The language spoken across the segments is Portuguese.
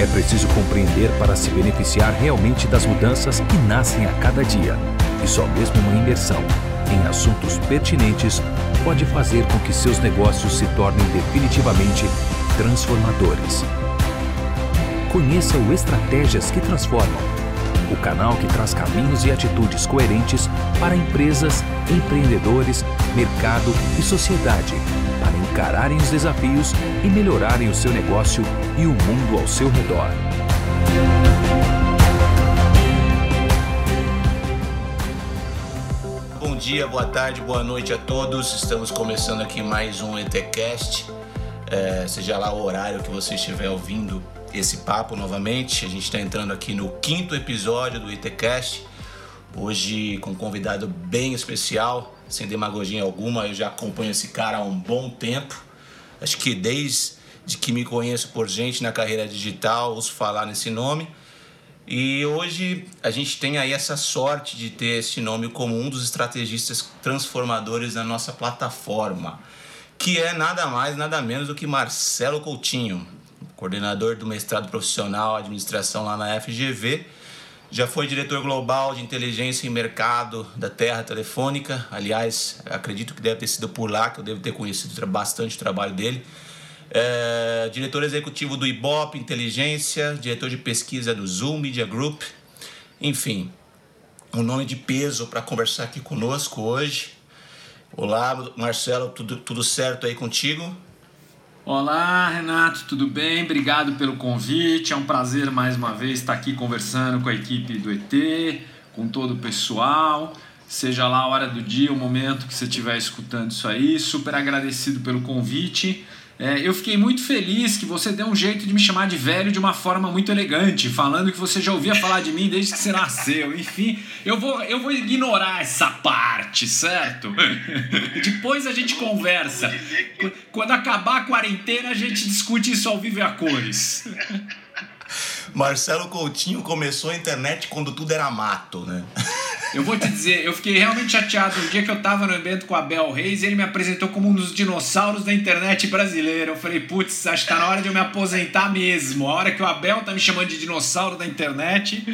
É preciso compreender para se beneficiar realmente das mudanças que nascem a cada dia. E só mesmo uma imersão em assuntos pertinentes pode fazer com que seus negócios se tornem definitivamente transformadores. Conheça o Estratégias que Transformam, o canal que traz caminhos e atitudes coerentes para empresas, empreendedores, mercado e sociedade encararem os desafios e melhorarem o seu negócio e o mundo ao seu redor. Bom dia, boa tarde, boa noite a todos. Estamos começando aqui mais um ETCast. É, seja lá o horário que você estiver ouvindo esse papo novamente. A gente está entrando aqui no quinto episódio do ETCast. Hoje com um convidado bem especial, sem demagogia alguma. Eu já acompanho esse cara há um bom tempo. Acho que desde que me conheço por gente na carreira digital, ouço falar nesse nome. E hoje a gente tem aí essa sorte de ter esse nome como um dos estrategistas transformadores da nossa plataforma, que é nada mais, nada menos do que Marcelo Coutinho, coordenador do mestrado profissional administração lá na FGV. Já foi diretor global de inteligência e mercado da Terra Telefônica. Aliás, acredito que deve ter sido por lá que eu devo ter conhecido bastante o trabalho dele é, diretor executivo do Ibope Inteligência, diretor de pesquisa do Zoom Media Group, enfim, um nome de peso para conversar aqui conosco hoje. Olá, Marcelo, tudo, tudo certo aí contigo? Olá, Renato, tudo bem? Obrigado pelo convite. É um prazer mais uma vez estar aqui conversando com a equipe do ET, com todo o pessoal. Seja lá a hora do dia, o momento que você estiver escutando isso aí. Super agradecido pelo convite. É, eu fiquei muito feliz que você deu um jeito de me chamar de velho de uma forma muito elegante, falando que você já ouvia falar de mim desde que você nasceu. Enfim, eu vou, eu vou ignorar essa parte, certo? Depois a gente conversa. Quando acabar a quarentena, a gente discute isso ao vivo e a cores. Marcelo Coutinho começou a internet quando tudo era mato, né? Eu vou te dizer, eu fiquei realmente chateado. Um dia que eu tava no evento com a Bel Reis, ele me apresentou como um dos dinossauros da internet brasileira. Eu falei, putz, acho que tá na hora de eu me aposentar mesmo. A hora que o Abel tá me chamando de dinossauro da internet.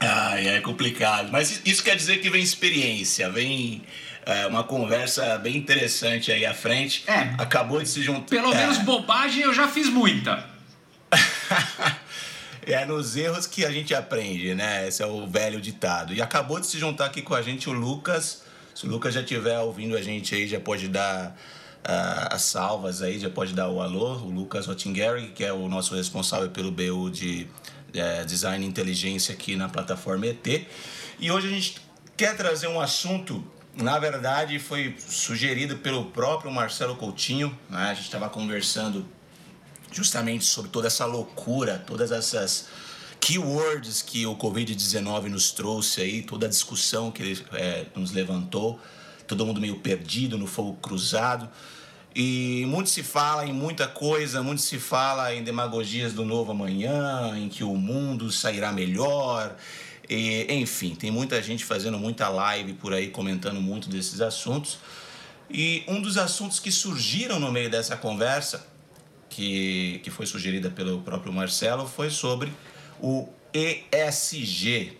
Ai, é complicado. Mas isso quer dizer que vem experiência, vem é, uma conversa bem interessante aí à frente. É. Acabou de se juntar. Pelo é. menos bobagem eu já fiz muita. é nos erros que a gente aprende, né? Esse é o velho ditado. E acabou de se juntar aqui com a gente o Lucas. Se o Lucas já estiver ouvindo a gente aí, já pode dar uh, as salvas aí, já pode dar o alô. O Lucas Rottingeri, que é o nosso responsável pelo BU de uh, Design e Inteligência aqui na plataforma ET. E hoje a gente quer trazer um assunto na verdade, foi sugerido pelo próprio Marcelo Coutinho. Né? A gente estava conversando justamente sobre toda essa loucura, todas essas keywords que o Covid-19 nos trouxe aí, toda a discussão que ele é, nos levantou, todo mundo meio perdido no fogo cruzado. E muito se fala em muita coisa, muito se fala em demagogias do novo amanhã, em que o mundo sairá melhor. E, enfim, tem muita gente fazendo muita live por aí comentando muito desses assuntos. E um dos assuntos que surgiram no meio dessa conversa que, que foi sugerida pelo próprio Marcelo foi sobre o ESG.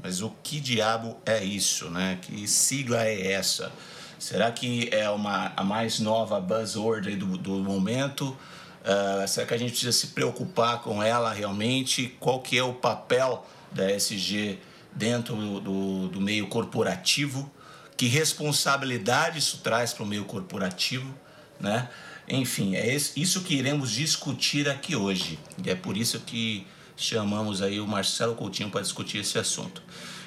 Mas o que diabo é isso, né? Que sigla é essa? Será que é uma, a mais nova buzzword do, do momento? Uh, será que a gente precisa se preocupar com ela realmente? Qual que é o papel da ESG dentro do, do meio corporativo? Que responsabilidade isso traz para o meio corporativo, né? Enfim, é isso que iremos discutir aqui hoje. E é por isso que chamamos aí o Marcelo Coutinho para discutir esse assunto.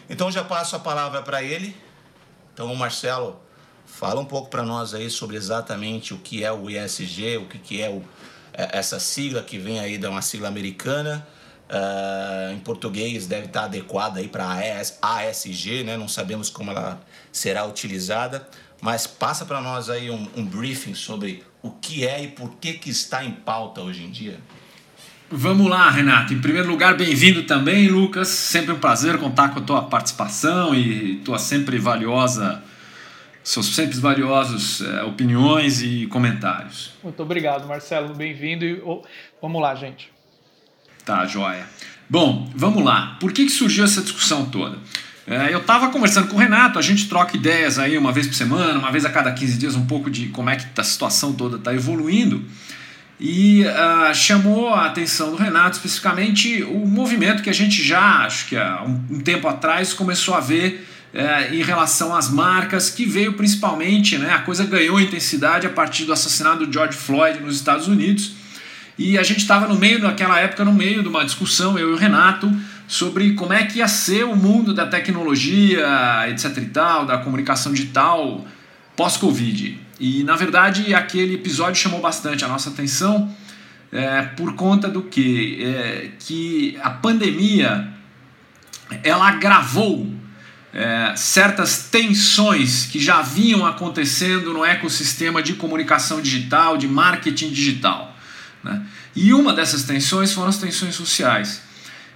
Então já passo a palavra para ele. Então, Marcelo, fala um pouco para nós aí sobre exatamente o que é o ESG, o que, que é o, é, essa sigla que vem aí de uma sigla americana. Uh, em português deve estar adequada aí para ASG, né? Não sabemos como ela será utilizada, mas passa para nós aí um, um briefing sobre o que é e por que, que está em pauta hoje em dia? Vamos lá, Renato. Em primeiro lugar, bem-vindo também, Lucas. Sempre um prazer contar com a tua participação e tua sempre valiosa, seus sempre valiosos é, opiniões e comentários. Muito obrigado, Marcelo. Bem-vindo. E oh, vamos lá, gente. Tá, joia. Bom, vamos lá. Por que, que surgiu essa discussão toda? É, eu estava conversando com o Renato, a gente troca ideias aí uma vez por semana, uma vez a cada 15 dias, um pouco de como é que a situação toda está evoluindo. E uh, chamou a atenção do Renato especificamente o movimento que a gente já, acho que há um, um tempo atrás, começou a ver uh, em relação às marcas, que veio principalmente, né, a coisa ganhou intensidade a partir do assassinato do George Floyd nos Estados Unidos. E a gente estava no meio, naquela época, no meio de uma discussão, eu e o Renato, sobre como é que ia ser o mundo da tecnologia, etc e tal, da comunicação digital pós-Covid. E na verdade aquele episódio chamou bastante a nossa atenção é, por conta do que? É, que a pandemia ela agravou é, certas tensões que já vinham acontecendo no ecossistema de comunicação digital, de marketing digital. Né? E uma dessas tensões foram as tensões sociais.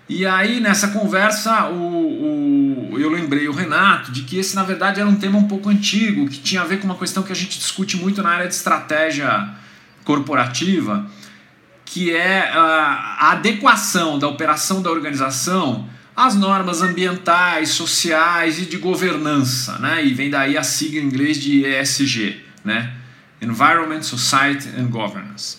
E aí, nessa conversa, o, o, eu lembrei o Renato de que esse, na verdade, era um tema um pouco antigo, que tinha a ver com uma questão que a gente discute muito na área de estratégia corporativa, que é a, adequação da operação da organização às normas ambientais, sociais e de governança, né? E vem daí a sigla em inglês de ESG, né? Environment, Society and Governance.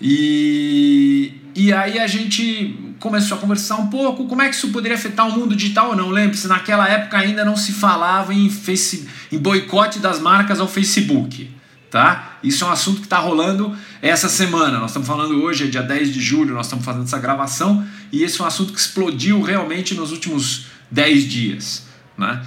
E, e aí a gente começou a conversar um pouco como é que isso poderia afetar o mundo digital ou não. Lembre-se, naquela época ainda não se falava em, face, em boicote das marcas ao Facebook. Tá? Isso é um assunto que está rolando essa semana. Nós estamos falando hoje, é dia 10 de julho, nós estamos fazendo essa gravação, e esse é um assunto que explodiu realmente nos últimos 10 dias. Né?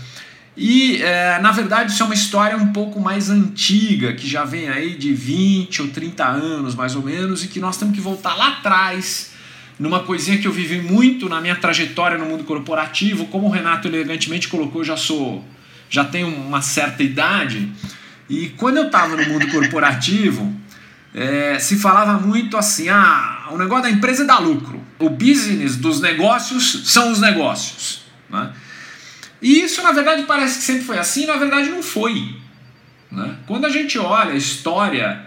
E, é, na verdade, isso é uma história um pouco mais antiga, que já vem aí de 20 ou 30 anos, mais ou menos, e que nós temos que voltar lá atrás, numa coisinha que eu vivi muito na minha trajetória no mundo corporativo. Como o Renato elegantemente colocou, eu já sou, já tenho uma certa idade, e quando eu estava no mundo corporativo, é, se falava muito assim: ah, o negócio da empresa dá lucro, o business dos negócios são os negócios. Né? E isso, na verdade, parece que sempre foi assim, na verdade, não foi. Né? Quando a gente olha a história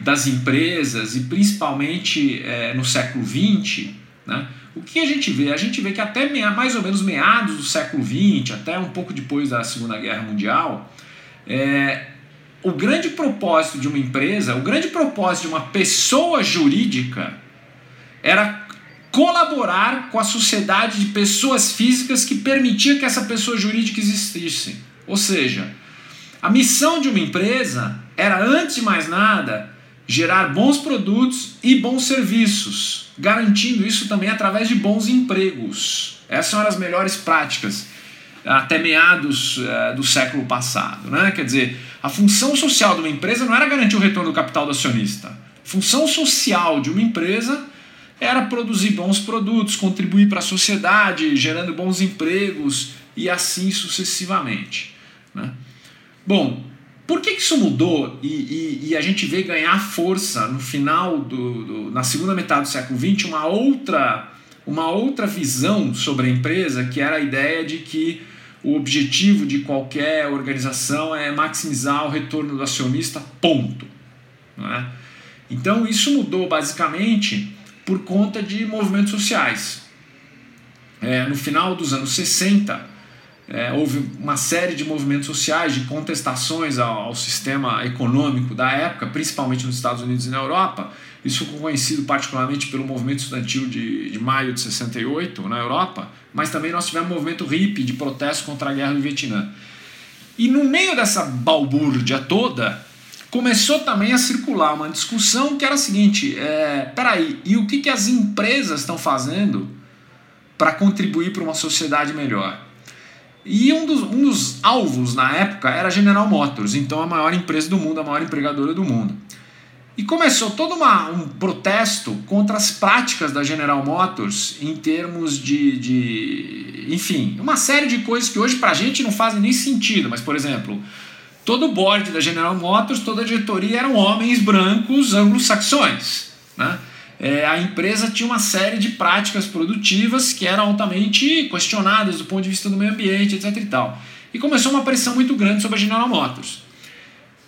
das empresas, e principalmente é, no século XX, né, o que a gente vê? A gente vê que até mais ou menos meados do século XX, até um pouco depois da Segunda Guerra Mundial, é, o grande propósito de uma empresa, o grande propósito de uma pessoa jurídica era colaborar com a sociedade de pessoas físicas que permitia que essa pessoa jurídica existisse. Ou seja, a missão de uma empresa era, antes de mais nada, gerar bons produtos e bons serviços, garantindo isso também através de bons empregos. Essas eram as melhores práticas até meados uh, do século passado. Né? Quer dizer, a função social de uma empresa não era garantir o retorno do capital do acionista. A função social de uma empresa era produzir bons produtos, contribuir para a sociedade, gerando bons empregos e assim sucessivamente. Né? Bom, por que, isso mudou e, e, e, a gente vê ganhar força no final do, do, na segunda metade do século XX uma outra uma outra visão sobre a empresa que era a ideia de que o objetivo de qualquer organização é maximizar o retorno do acionista ponto, é? Então isso mudou basicamente por conta de movimentos sociais. É, no final dos anos 60, é, houve uma série de movimentos sociais, de contestações ao, ao, sistema econômico da época, principalmente nos Estados Unidos e na Europa. Isso foi conhecido particularmente pelo movimento estudantil de, de maio de 68 na Europa, mas também nós tivemos o movimento hippie de protesto contra a guerra do Vietnã. E no meio dessa balbúrdia toda, começou também a circular uma discussão que era a seguinte: é, peraí, e o que, que as empresas estão fazendo para contribuir para uma sociedade melhor? E um dos, um dos alvos na época era a General Motors, então a maior empresa do mundo, a maior empregadora do mundo. E começou todo uma, um protesto contra as práticas da General Motors em termos de, de. Enfim, uma série de coisas que hoje para a gente não fazem nem sentido, mas, por exemplo, todo o board da General Motors, toda a diretoria eram homens brancos anglo-saxões. Né? É, a empresa tinha uma série de práticas produtivas que eram altamente questionadas do ponto de vista do meio ambiente, etc. E, tal. e começou uma pressão muito grande sobre a General Motors.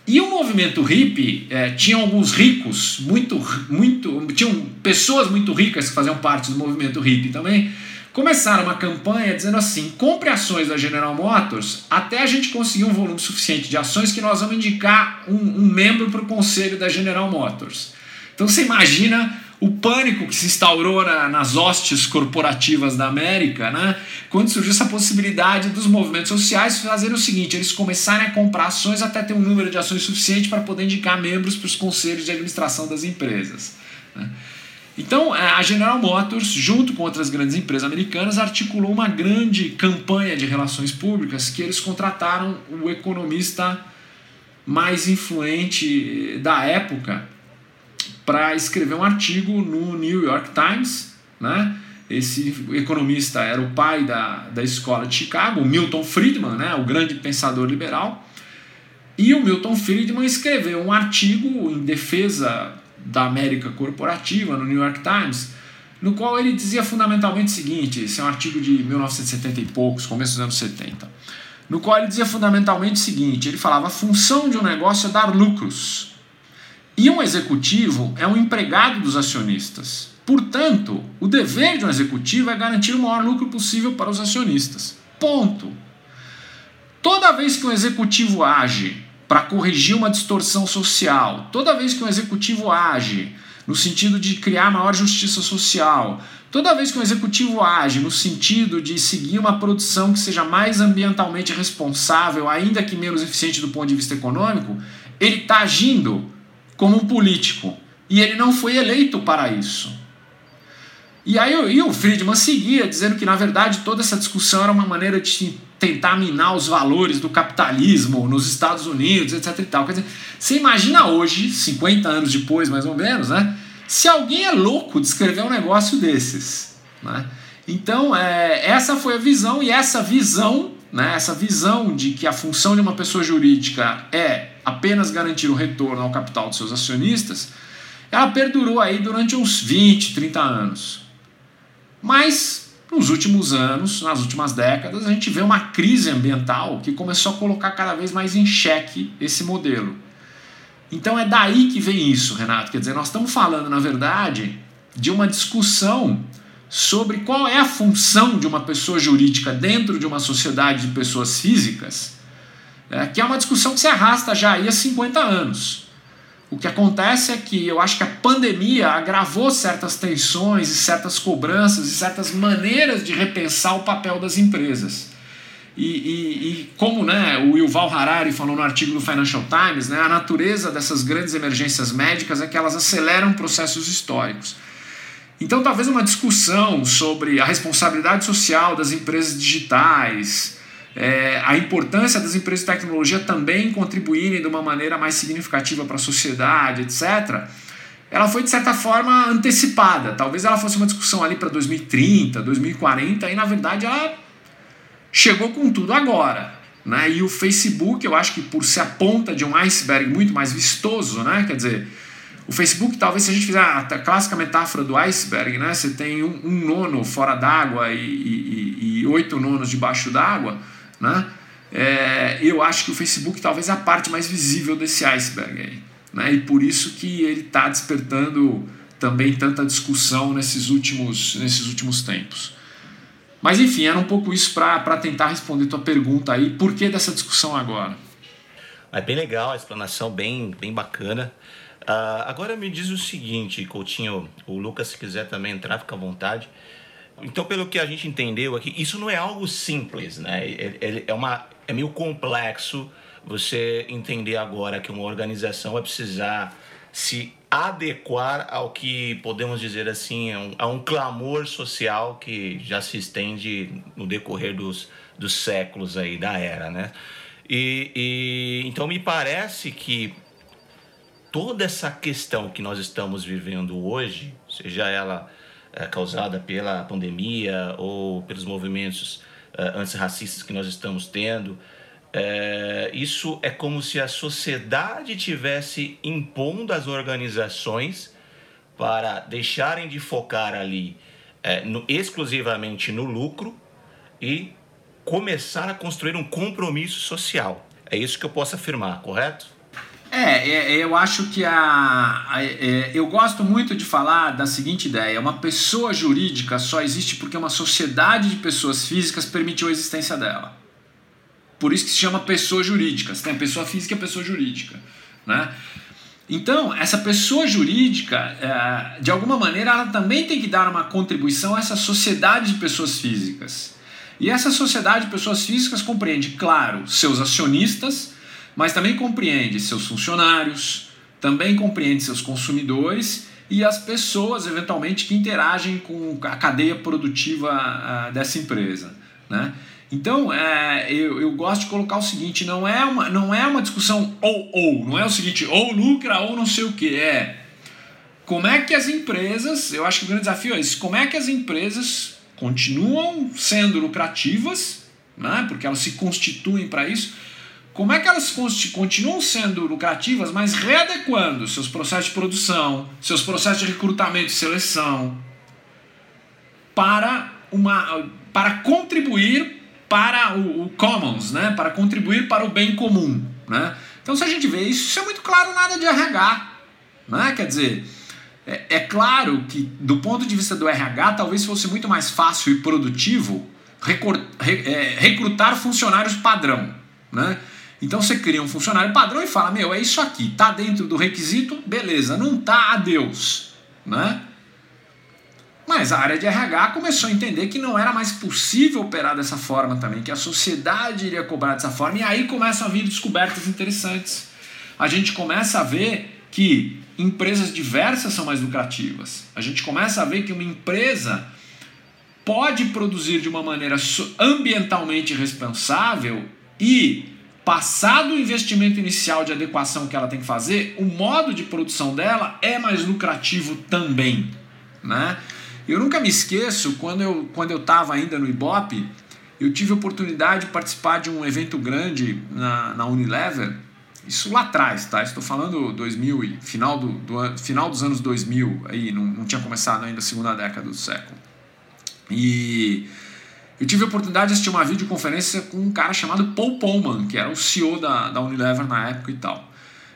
E o movimento hippie é, tinha alguns ricos, muito, muito, tinham pessoas muito ricas que faziam parte do movimento hippie também, começaram uma campanha dizendo assim: compre ações da General Motors até a gente conseguir um volume suficiente de ações que nós vamos indicar um, um membro para o conselho da General Motors. Então você imagina o pânico que se instaurou na, nas hostes corporativas da América, né? quando surgiu essa possibilidade dos movimentos sociais fazerem o seguinte: eles começarem a comprar ações até ter um número de ações suficiente para poder indicar membros para os conselhos de administração das empresas. Né? Então, é, a General Motors, junto com outras grandes empresas americanas, articulou uma grande campanha de relações públicas que eles contrataram o economista mais influente da época, para escrever um artigo no New York Times. Né? Esse economista era o pai da, da escola de Chicago, Milton Friedman, né? o grande pensador liberal. E o Milton Friedman escreveu um artigo em defesa da América corporativa no New York Times, no qual ele dizia fundamentalmente o seguinte: esse é um artigo de 1970 e poucos, começo dos anos 70, no qual ele dizia fundamentalmente o seguinte: ele falava, a função de um negócio é dar lucros. E um executivo é um empregado dos acionistas. Portanto, o dever de um executivo é garantir o maior lucro possível para os acionistas. Ponto. Toda vez que um executivo age para corrigir uma distorção social, toda vez que um executivo age no sentido de criar maior justiça social, toda vez que um executivo age no sentido de seguir uma produção que seja mais ambientalmente responsável, ainda que menos eficiente do ponto de vista econômico, ele está agindo como um político. E ele não foi eleito para isso. E aí e o Friedman seguia dizendo que, na verdade, toda essa discussão era uma maneira de tentar minar os valores do capitalismo nos Estados Unidos, etc. E tal. Quer dizer, você imagina hoje, 50 anos depois, mais ou menos, né? Se alguém é louco de escrever um negócio desses. Né? Então, é, essa foi a visão, e essa visão, né, essa visão de que a função de uma pessoa jurídica é apenas garantir o retorno ao capital dos seus acionistas, ela perdurou aí durante uns 20, 30 anos. Mas nos últimos anos, nas últimas décadas, a gente vê uma crise ambiental que começou a colocar cada vez mais em xeque esse modelo. Então é daí que vem isso, Renato. Quer dizer, nós estamos falando, na verdade, de uma discussão sobre qual é a função de uma pessoa jurídica dentro de uma sociedade de pessoas físicas é, que é uma discussão que se arrasta já há 50 anos. O que acontece é que eu acho que a pandemia agravou certas tensões e certas cobranças e certas maneiras de repensar o papel das empresas. E, e, e, como né, o Yuval Harari falou no artigo do Financial Times, né, a natureza dessas grandes emergências médicas é que elas aceleram processos históricos. Então, talvez uma discussão sobre a responsabilidade social das empresas digitais, é, a importância das empresas de tecnologia também contribuírem de uma maneira mais significativa para a sociedade, etc., ela foi de certa forma antecipada. Talvez ela fosse uma discussão ali para 2030, 2040, e na verdade ela chegou com tudo agora. Né? E o Facebook, eu acho que por ser a ponta de um iceberg muito mais vistoso, né? quer dizer, o Facebook, talvez se a gente fizer a clássica metáfora do iceberg, né? você tem um, um nono fora d'água e, e, e oito nonos debaixo d'água né? É, eu acho que o Facebook talvez é a parte mais visível desse iceberg aí. Né? E por isso que ele está despertando também tanta discussão nesses últimos, nesses últimos tempos. Mas enfim, era um pouco isso para tentar responder tua pergunta aí, por que dessa discussão agora? É bem legal, a explanação bem, bem bacana. Uh, agora me diz o seguinte, Coutinho, o Lucas, se quiser também entrar, fica à vontade. Então, pelo que a gente entendeu aqui, isso não é algo simples, né? É, é, é, uma, é meio complexo você entender agora que uma organização vai precisar se adequar ao que podemos dizer assim, a um, a um clamor social que já se estende no decorrer dos, dos séculos aí da era, né? E, e então me parece que toda essa questão que nós estamos vivendo hoje, seja ela é, causada pela pandemia ou pelos movimentos é, antirracistas que nós estamos tendo. É, isso é como se a sociedade tivesse impondo as organizações para deixarem de focar ali é, no, exclusivamente no lucro e começar a construir um compromisso social. É isso que eu posso afirmar, correto? É, é, eu acho que a, a é, eu gosto muito de falar da seguinte ideia: uma pessoa jurídica só existe porque uma sociedade de pessoas físicas permitiu a existência dela. Por isso que se chama pessoa jurídica. Você tem a pessoa física e a pessoa jurídica, né? Então, essa pessoa jurídica, é, de alguma maneira, ela também tem que dar uma contribuição a essa sociedade de pessoas físicas. E essa sociedade de pessoas físicas compreende, claro, seus acionistas, mas também compreende seus funcionários, também compreende seus consumidores e as pessoas, eventualmente, que interagem com a cadeia produtiva ah, dessa empresa. Né? Então, é, eu, eu gosto de colocar o seguinte: não é uma, não é uma discussão ou ou, não é o seguinte, ou lucra ou não sei o que. É como é que as empresas, eu acho que o grande desafio é isso, como é que as empresas continuam sendo lucrativas, né, porque elas se constituem para isso como é que elas continuam sendo lucrativas, mas readequando seus processos de produção, seus processos de recrutamento e seleção para, uma, para contribuir para o, o commons, né? para contribuir para o bem comum. Né? Então, se a gente vê isso, isso é muito claro nada de RH. Né? Quer dizer, é, é claro que do ponto de vista do RH, talvez fosse muito mais fácil e produtivo é, recrutar funcionários padrão. Né? Então você cria um funcionário padrão e fala: meu, é isso aqui, tá dentro do requisito, beleza, não tá, adeus. Né? Mas a área de RH começou a entender que não era mais possível operar dessa forma também, que a sociedade iria cobrar dessa forma, e aí começam a vir descobertas interessantes. A gente começa a ver que empresas diversas são mais lucrativas. A gente começa a ver que uma empresa pode produzir de uma maneira ambientalmente responsável e passado o investimento inicial de adequação que ela tem que fazer, o modo de produção dela é mais lucrativo também, né? Eu nunca me esqueço quando eu quando eu estava ainda no Ibope, eu tive a oportunidade de participar de um evento grande na, na Unilever, isso lá atrás, tá? Estou falando 2000 e final do, do final dos anos 2000, aí não, não tinha começado ainda a segunda década do século. E eu tive a oportunidade de assistir uma videoconferência com um cara chamado Paul Pullman, que era o CEO da, da Unilever na época e tal.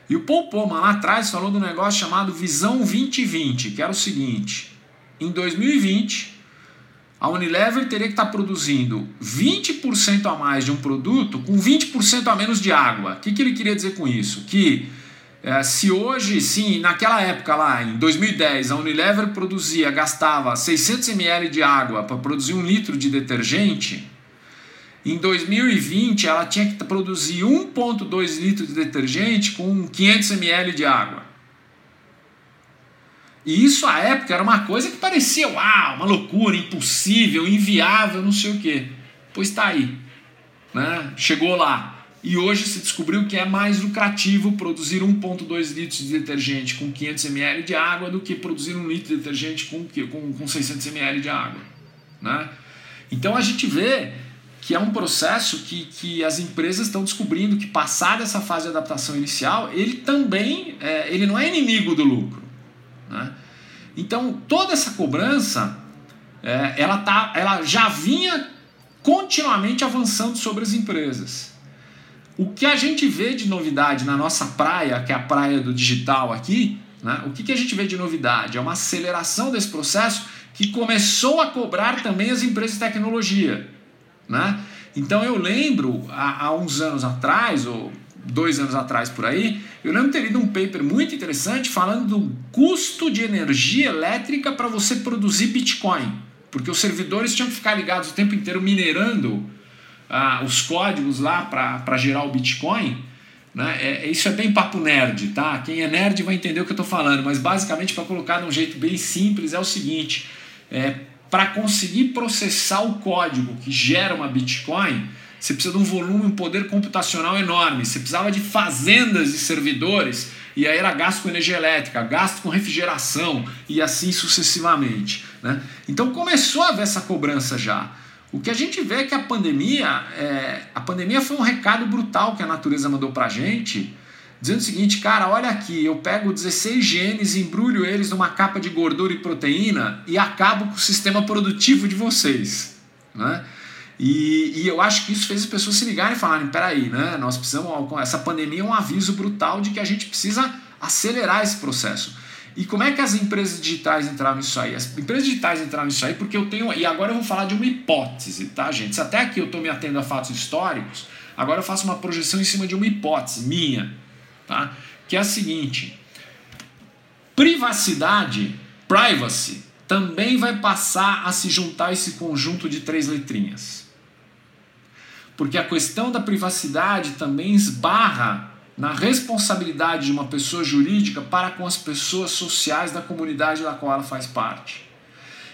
E o Paul Pullman lá atrás falou do negócio chamado Visão 2020, que era o seguinte: em 2020, a Unilever teria que estar produzindo 20% a mais de um produto com 20% a menos de água. O que, que ele queria dizer com isso? Que se hoje, sim, naquela época lá, em 2010, a Unilever produzia, gastava 600 ml de água para produzir um litro de detergente, em 2020 ela tinha que produzir 1,2 litros de detergente com 500 ml de água. E isso à época era uma coisa que parecia, uau, uma loucura, impossível, inviável, não sei o quê. Pois está aí. Né? Chegou lá. E hoje se descobriu que é mais lucrativo produzir 1,2 litros de detergente com 500 ml de água do que produzir um litro de detergente com, com, com 600 ml de água. Né? Então a gente vê que é um processo que, que as empresas estão descobrindo que passar dessa fase de adaptação inicial, ele também é, ele não é inimigo do lucro. Né? Então toda essa cobrança é, ela, tá, ela já vinha continuamente avançando sobre as empresas. O que a gente vê de novidade na nossa praia, que é a praia do digital aqui, né? o que, que a gente vê de novidade? É uma aceleração desse processo que começou a cobrar também as empresas de tecnologia. Né? Então eu lembro, há, há uns anos atrás, ou dois anos atrás por aí, eu lembro ter lido um paper muito interessante falando do custo de energia elétrica para você produzir Bitcoin. Porque os servidores tinham que ficar ligados o tempo inteiro minerando ah, os códigos lá para gerar o Bitcoin, né? É, é, isso é bem papo nerd, tá? Quem é nerd vai entender o que eu estou falando, mas basicamente, para colocar de um jeito bem simples, é o seguinte: é, para conseguir processar o código que gera uma Bitcoin, você precisa de um volume, um poder computacional enorme. Você precisava de fazendas de servidores, e aí era gasto com energia elétrica, gasto com refrigeração, e assim sucessivamente. Né? Então começou a haver essa cobrança já. O que a gente vê é que a pandemia, é, a pandemia foi um recado brutal que a natureza mandou pra gente, dizendo o seguinte, cara, olha aqui, eu pego 16 genes, embrulho eles numa capa de gordura e proteína e acabo com o sistema produtivo de vocês. Né? E, e, eu acho que isso fez as pessoas se ligarem e falarem: peraí, né? Nós precisamos. Essa pandemia é um aviso brutal de que a gente precisa acelerar esse processo. E como é que as empresas digitais entraram nisso aí? As empresas digitais entraram nisso aí porque eu tenho. E agora eu vou falar de uma hipótese, tá, gente? Se até aqui eu estou me atendo a fatos históricos, agora eu faço uma projeção em cima de uma hipótese minha, tá? Que é a seguinte: privacidade, privacy, também vai passar a se juntar a esse conjunto de três letrinhas. Porque a questão da privacidade também esbarra na responsabilidade de uma pessoa jurídica para com as pessoas sociais da comunidade da qual ela faz parte.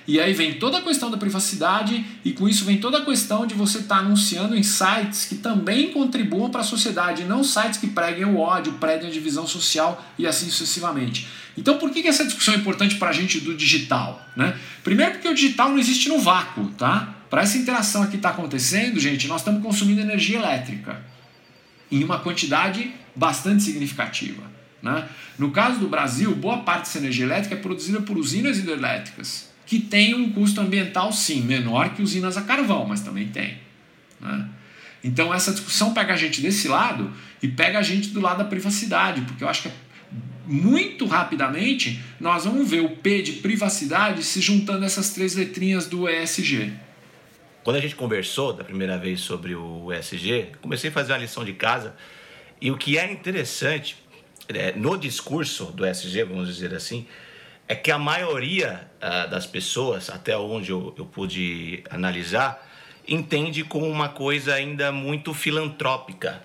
E aí vem toda a questão da privacidade e com isso vem toda a questão de você estar tá anunciando em sites que também contribuam para a sociedade, não sites que preguem o ódio, preguem a divisão social e assim sucessivamente. Então por que, que essa discussão é importante para a gente do digital? Né? Primeiro porque o digital não existe no vácuo, tá? Para essa interação aqui estar tá acontecendo, gente, nós estamos consumindo energia elétrica em uma quantidade bastante significativa. Né? No caso do Brasil, boa parte dessa energia elétrica é produzida por usinas hidrelétricas, que tem um custo ambiental, sim, menor que usinas a carvão, mas também tem. Né? Então, essa discussão pega a gente desse lado e pega a gente do lado da privacidade, porque eu acho que muito rapidamente nós vamos ver o P de privacidade se juntando essas três letrinhas do ESG. Quando a gente conversou da primeira vez sobre o ESG, comecei a fazer uma lição de casa e o que é interessante é, no discurso do SG, vamos dizer assim, é que a maioria uh, das pessoas, até onde eu, eu pude analisar, entende como uma coisa ainda muito filantrópica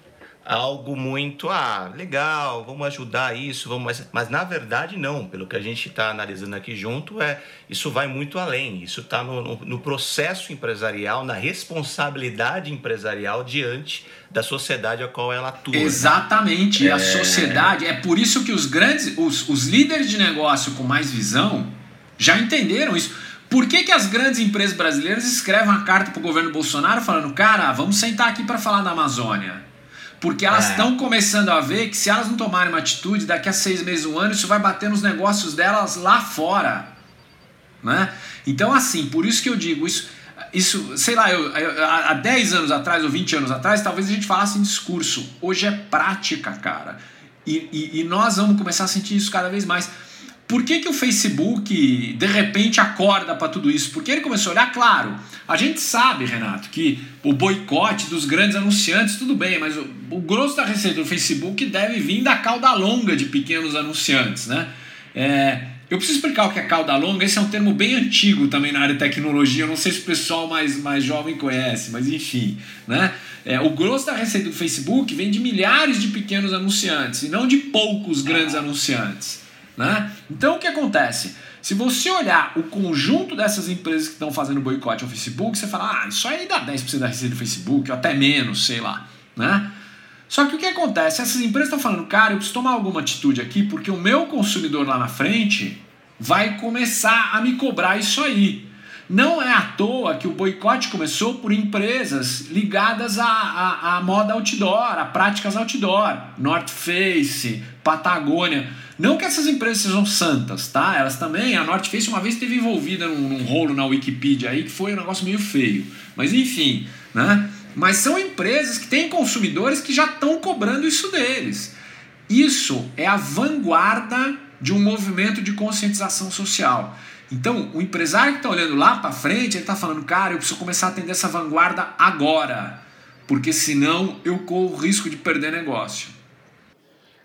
algo muito, ah, legal, vamos ajudar isso, vamos, mas, mas na verdade não, pelo que a gente está analisando aqui junto, é isso vai muito além, isso está no, no, no, processo empresarial, na responsabilidade empresarial diante da sociedade a qual ela atua. Exatamente, né? a sociedade, é por isso que os grandes, os, os líderes de negócio com mais visão já entenderam isso. Por que, que as grandes empresas brasileiras escrevem uma carta para o governo Bolsonaro falando, cara, vamos sentar aqui para falar da Amazônia? Porque elas estão é. começando a ver que se elas não tomarem uma atitude, daqui a seis meses, um ano, isso vai bater nos negócios delas lá fora. Né? Então, assim, por isso que eu digo, isso, isso sei lá, eu, eu, há 10 anos atrás ou 20 anos atrás, talvez a gente falasse em discurso. Hoje é prática, cara. E, e, e nós vamos começar a sentir isso cada vez mais. Por que, que o Facebook de repente acorda para tudo isso? Porque ele começou a olhar, claro, a gente sabe, Renato, que o boicote dos grandes anunciantes, tudo bem, mas o, o grosso da receita do Facebook deve vir da cauda longa de pequenos anunciantes, né? É, eu preciso explicar o que é cauda longa, esse é um termo bem antigo também na área de tecnologia, eu não sei se o pessoal mais, mais jovem conhece, mas enfim, né? É, o grosso da receita do Facebook vem de milhares de pequenos anunciantes e não de poucos grandes anunciantes. Né? Então o que acontece? Se você olhar o conjunto dessas empresas que estão fazendo boicote ao Facebook, você fala, ah, isso aí dá 10% da receita do Facebook, ou até menos, sei lá. Né? Só que o que acontece? Essas empresas estão falando, cara, eu preciso tomar alguma atitude aqui, porque o meu consumidor lá na frente vai começar a me cobrar isso aí. Não é à toa que o boicote começou por empresas ligadas à, à, à moda outdoor, a práticas outdoor, North Face, Patagônia. Não que essas empresas sejam santas, tá? Elas também, a North Face uma vez esteve envolvida num, num rolo na Wikipedia aí que foi um negócio meio feio. Mas enfim, né? Mas são empresas que têm consumidores que já estão cobrando isso deles. Isso é a vanguarda de um movimento de conscientização social. Então, o empresário que está olhando lá para frente, ele está falando, cara, eu preciso começar a atender essa vanguarda agora, porque senão eu corro o risco de perder negócio.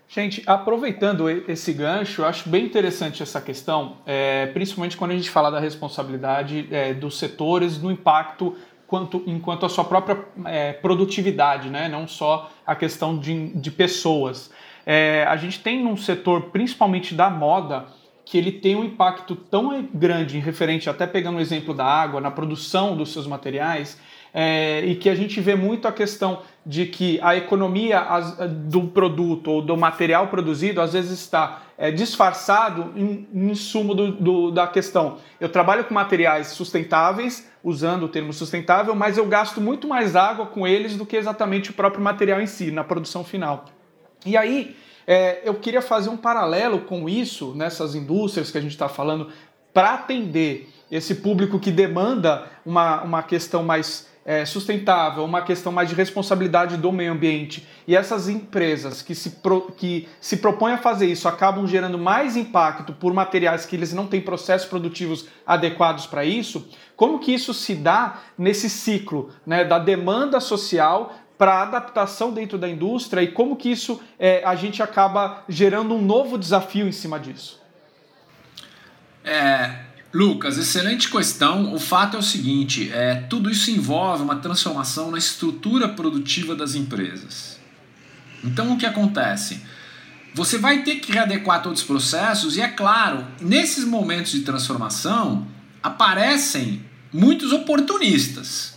Gente, aproveitando esse gancho, eu acho bem interessante essa questão, é, principalmente quando a gente fala da responsabilidade é, dos setores no impacto quanto, enquanto a sua própria é, produtividade, né? não só a questão de, de pessoas. É, a gente tem num setor, principalmente da moda, que ele tem um impacto tão grande, referente, até pegando o exemplo da água, na produção dos seus materiais, é, e que a gente vê muito a questão de que a economia do produto ou do material produzido às vezes está é, disfarçado em, em sumo do, do, da questão. Eu trabalho com materiais sustentáveis, usando o termo sustentável, mas eu gasto muito mais água com eles do que exatamente o próprio material em si, na produção final. E aí, é, eu queria fazer um paralelo com isso, nessas indústrias que a gente está falando, para atender esse público que demanda uma, uma questão mais é, sustentável, uma questão mais de responsabilidade do meio ambiente, e essas empresas que se, pro, que se propõem a fazer isso acabam gerando mais impacto por materiais que eles não têm processos produtivos adequados para isso, como que isso se dá nesse ciclo né, da demanda social para adaptação dentro da indústria e como que isso é, a gente acaba gerando um novo desafio em cima disso? É, Lucas, excelente questão. O fato é o seguinte: é, tudo isso envolve uma transformação na estrutura produtiva das empresas. Então, o que acontece? Você vai ter que readequar todos os processos, e é claro, nesses momentos de transformação aparecem muitos oportunistas.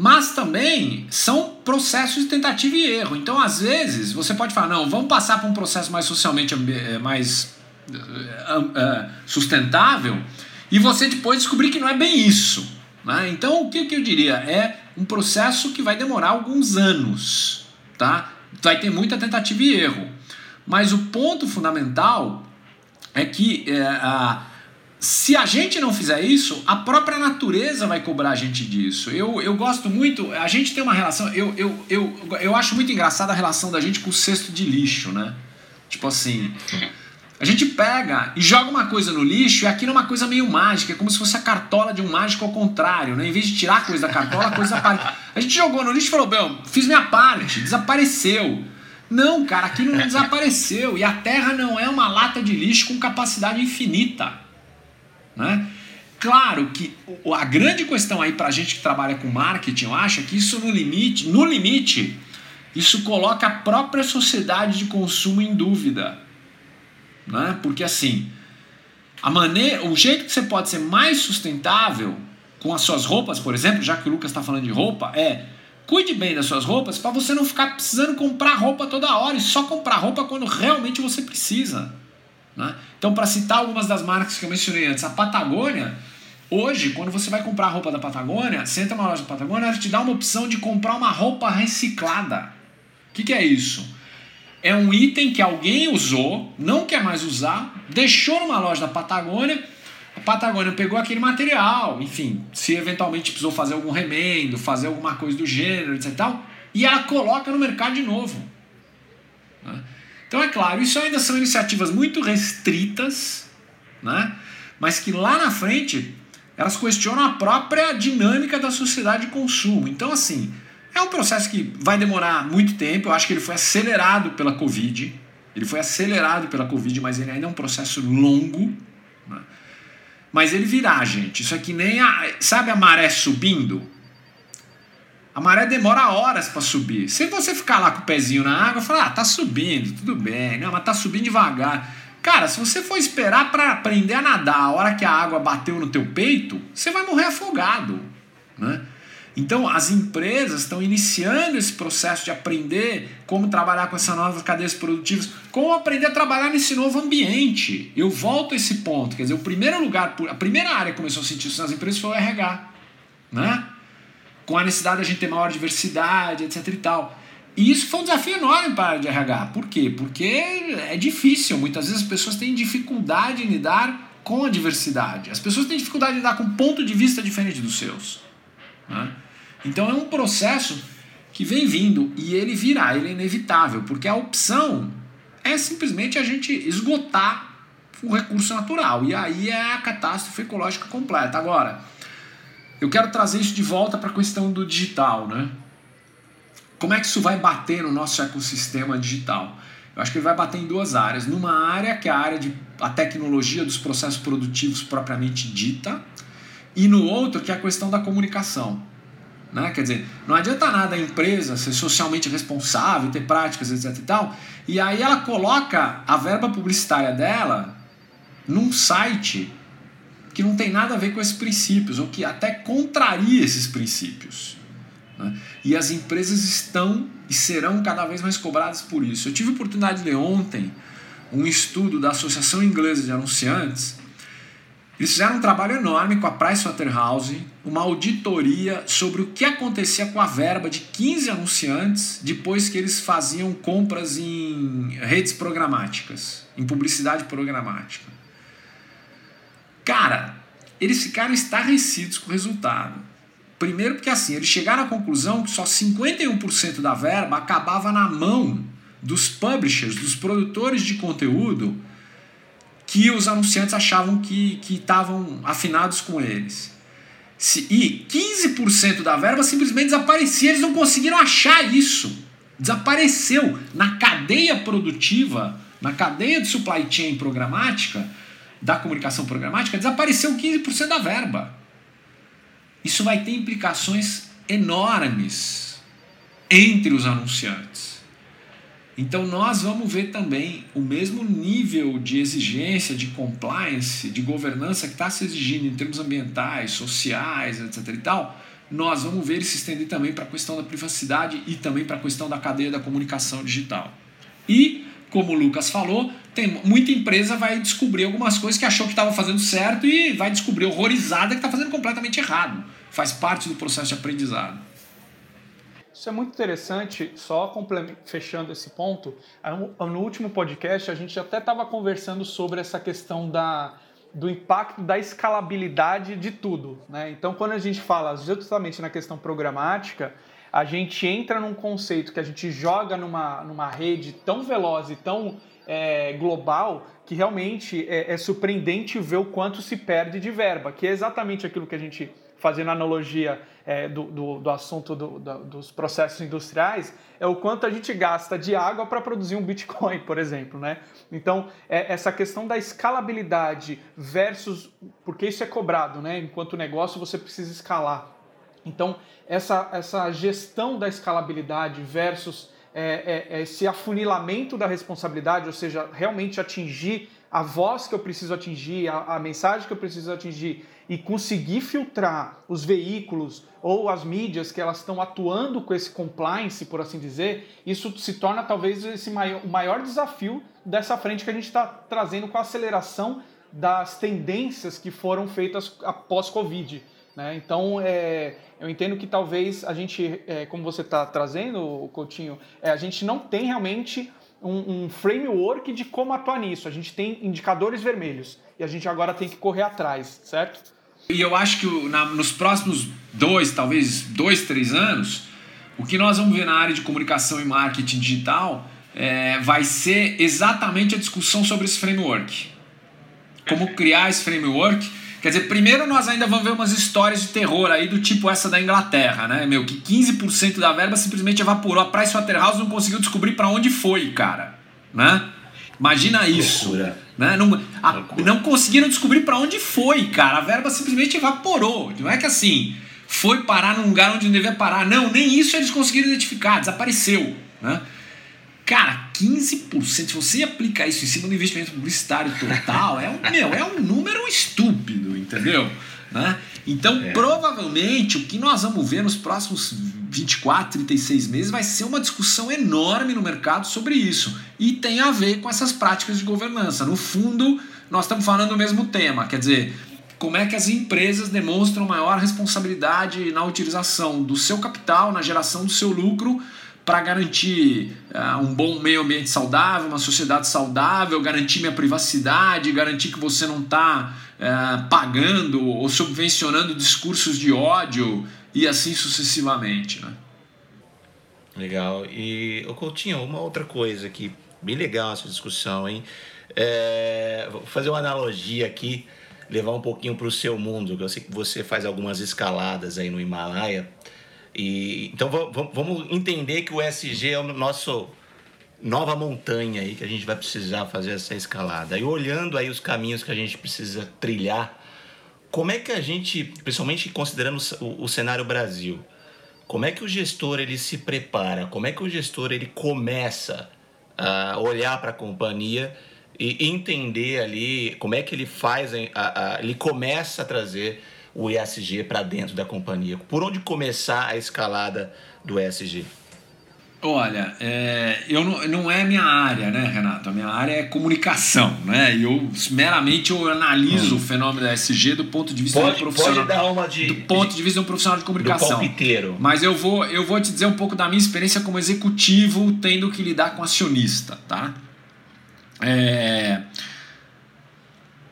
Mas também são processos de tentativa e erro. Então, às vezes, você pode falar: não, vamos passar para um processo mais socialmente eh, mais uh, sustentável e você depois descobrir que não é bem isso. Né? Então, o que, que eu diria? É um processo que vai demorar alguns anos. Tá? Vai ter muita tentativa e erro. Mas o ponto fundamental é que se a gente não fizer isso, a própria natureza vai cobrar a gente disso. Eu, eu gosto muito, a gente tem uma relação, eu, eu, eu, eu acho muito engraçada a relação da gente com o cesto de lixo, né? Tipo assim, a gente pega e joga uma coisa no lixo e aquilo é uma coisa meio mágica, é como se fosse a cartola de um mágico ao contrário, né? Em vez de tirar a coisa da cartola, a coisa desaparece. A gente jogou no lixo e falou, bem, fiz minha parte, desapareceu. Não, cara, aquilo não desapareceu. E a Terra não é uma lata de lixo com capacidade infinita. Né? Claro que a grande questão aí para a gente que trabalha com marketing, eu acho, é que isso no limite, no limite, isso coloca a própria sociedade de consumo em dúvida né? Porque assim, a maneira, o jeito que você pode ser mais sustentável com as suas roupas, por exemplo, já que o Lucas está falando de roupa, é cuide bem das suas roupas para você não ficar precisando comprar roupa toda hora e só comprar roupa quando realmente você precisa. Né? Então, para citar algumas das marcas que eu mencionei antes, a Patagônia, hoje, quando você vai comprar roupa da Patagônia, você entra numa loja da Patagônia, ela te dá uma opção de comprar uma roupa reciclada. O que, que é isso? é um item que alguém usou, não quer mais usar, deixou numa loja da Patagônia, a Patagônia pegou aquele material, enfim, se eventualmente precisou fazer algum remendo, fazer alguma coisa do gênero, etc. Tal, e ela coloca no mercado de novo. Né? Então, é claro, isso ainda são iniciativas muito restritas, né? mas que lá na frente elas questionam a própria dinâmica da sociedade de consumo. Então, assim, é um processo que vai demorar muito tempo. Eu acho que ele foi acelerado pela Covid. Ele foi acelerado pela Covid, mas ele ainda é um processo longo. Né? Mas ele virá, gente. Isso é que nem a. Sabe a maré subindo? A maré demora horas para subir. Se você ficar lá com o pezinho na água, falar, ah, tá subindo, tudo bem. Não, mas tá subindo devagar. Cara, se você for esperar para aprender a nadar a hora que a água bateu no teu peito, você vai morrer afogado, né? Então, as empresas estão iniciando esse processo de aprender como trabalhar com essas novas cadeias produtivas, como aprender a trabalhar nesse novo ambiente. Eu volto a esse ponto, quer dizer, o primeiro lugar, a primeira área que começou a sentir isso nas empresas foi o RH, né? Com a necessidade de a gente ter maior diversidade, etc e tal. E isso foi um desafio enorme para a de RH. Por quê? Porque é difícil. Muitas vezes as pessoas têm dificuldade em lidar com a diversidade. As pessoas têm dificuldade em lidar com um ponto de vista diferente dos seus. Né? Então é um processo que vem vindo e ele virá, ele é inevitável, porque a opção é simplesmente a gente esgotar o recurso natural e aí é a catástrofe ecológica completa. Agora, eu quero trazer isso de volta para a questão do digital, né? Como é que isso vai bater no nosso ecossistema digital? Eu acho que ele vai bater em duas áreas. Numa área que é a área de a tecnologia dos processos produtivos propriamente dita, e no outro que é a questão da comunicação. Né? Quer dizer, não adianta nada a empresa ser socialmente responsável, ter práticas, etc e tal, e aí ela coloca a verba publicitária dela num site que não tem nada a ver com esses princípios, ou que até contraria esses princípios. Né? E as empresas estão e serão cada vez mais cobradas por isso. Eu tive a oportunidade de ler ontem um estudo da Associação Inglesa de Anunciantes eles fizeram um trabalho enorme com a Pricewaterhouse, uma auditoria sobre o que acontecia com a verba de 15 anunciantes depois que eles faziam compras em redes programáticas, em publicidade programática. Cara, eles ficaram estarrecidos com o resultado. Primeiro porque assim, eles chegaram à conclusão que só 51% da verba acabava na mão dos publishers, dos produtores de conteúdo que os anunciantes achavam que estavam afinados com eles. Se, e 15% da verba simplesmente desaparecia, eles não conseguiram achar isso. Desapareceu na cadeia produtiva, na cadeia de supply chain programática, da comunicação programática, desapareceu 15% da verba. Isso vai ter implicações enormes entre os anunciantes. Então nós vamos ver também o mesmo nível de exigência, de compliance, de governança que está se exigindo em termos ambientais, sociais, etc. e tal. Nós vamos ver ele se estender também para a questão da privacidade e também para a questão da cadeia da comunicação digital. E, como o Lucas falou, tem muita empresa vai descobrir algumas coisas que achou que estava fazendo certo e vai descobrir horrorizada que está fazendo completamente errado. Faz parte do processo de aprendizado. Isso é muito interessante, só fechando esse ponto. No último podcast, a gente até estava conversando sobre essa questão da, do impacto da escalabilidade de tudo. Né? Então, quando a gente fala justamente na questão programática, a gente entra num conceito que a gente joga numa, numa rede tão veloz e tão é, global que realmente é, é surpreendente ver o quanto se perde de verba, que é exatamente aquilo que a gente fazendo analogia é, do, do, do, assunto do, dos processos industriais, é o quanto a gente gasta de água para produzir um Bitcoin, por exemplo. Né? Então, é, essa questão da escalabilidade versus. Porque isso é cobrado, né? enquanto negócio você precisa escalar. Então, essa, essa gestão da escalabilidade versus é, é, é esse afunilamento da responsabilidade, ou seja, realmente atingir a voz que eu preciso atingir, a, a mensagem que eu preciso atingir e conseguir filtrar os veículos ou as mídias que elas estão atuando com esse compliance, por assim dizer, isso se torna talvez esse maior, o maior desafio dessa frente que a gente está trazendo com a aceleração das tendências que foram feitas após Covid. Né? Então, é, eu entendo que talvez a gente, é, como você está trazendo, Coutinho, é, a gente não tem realmente um, um, framework de como atuar nisso. A gente tem indicadores vermelhos e a gente agora tem que correr atrás, certo? E eu acho que na, nos próximos dois, talvez dois, três anos, o que nós vamos ver na área de comunicação e marketing digital é, vai ser exatamente a discussão sobre esse framework. Como criar esse framework. Quer dizer, primeiro nós ainda vamos ver umas histórias de terror aí do tipo essa da Inglaterra, né? Meu, que 15% da verba simplesmente evaporou. A Pricewaterhouse não conseguiu descobrir para onde foi, cara. Né? Imagina isso. Loucura. Né? Não, a, não conseguiram descobrir para onde foi, cara. A verba simplesmente evaporou. Não é que assim, foi parar num lugar onde não devia parar. Não, nem isso eles conseguiram identificar, desapareceu. Né? Cara, 15%, se você aplicar isso em cima do investimento publicitário total, é um, meu, é um número estúpido, entendeu? Né? Então, é. provavelmente, o que nós vamos ver nos próximos 24, 36 meses vai ser uma discussão enorme no mercado sobre isso. E tem a ver com essas práticas de governança. No fundo, nós estamos falando do mesmo tema, quer dizer, como é que as empresas demonstram maior responsabilidade na utilização do seu capital, na geração do seu lucro, para garantir uh, um bom meio ambiente saudável, uma sociedade saudável, garantir minha privacidade, garantir que você não está uh, eh, pagando ou subvencionando discursos de ódio e assim sucessivamente. Né? Legal. E, o Coutinho, uma outra coisa aqui, bem legal essa discussão, hein? É, vou fazer uma analogia aqui, levar um pouquinho para o seu mundo, eu sei que você faz algumas escaladas aí no Himalaia. E, então vamos entender que o SG é o nosso nova montanha aí que a gente vai precisar fazer essa escalada. E olhando aí os caminhos que a gente precisa trilhar como é que a gente, principalmente considerando o, o cenário Brasil, como é que o gestor ele se prepara? Como é que o gestor ele começa a olhar para a companhia e entender ali como é que ele faz, a, a, ele começa a trazer o ESG para dentro da companhia? Por onde começar a escalada do ESG? Olha, é, eu não, não é minha área, né, Renato? A minha área é comunicação, né? E eu meramente eu analiso hum. o fenômeno da SG do ponto de vista pode, de um profissional. Pode dar uma de, do ponto de, de vista de um profissional de comunicação. Do Mas eu vou, eu vou te dizer um pouco da minha experiência como executivo tendo que lidar com acionista, tá? É,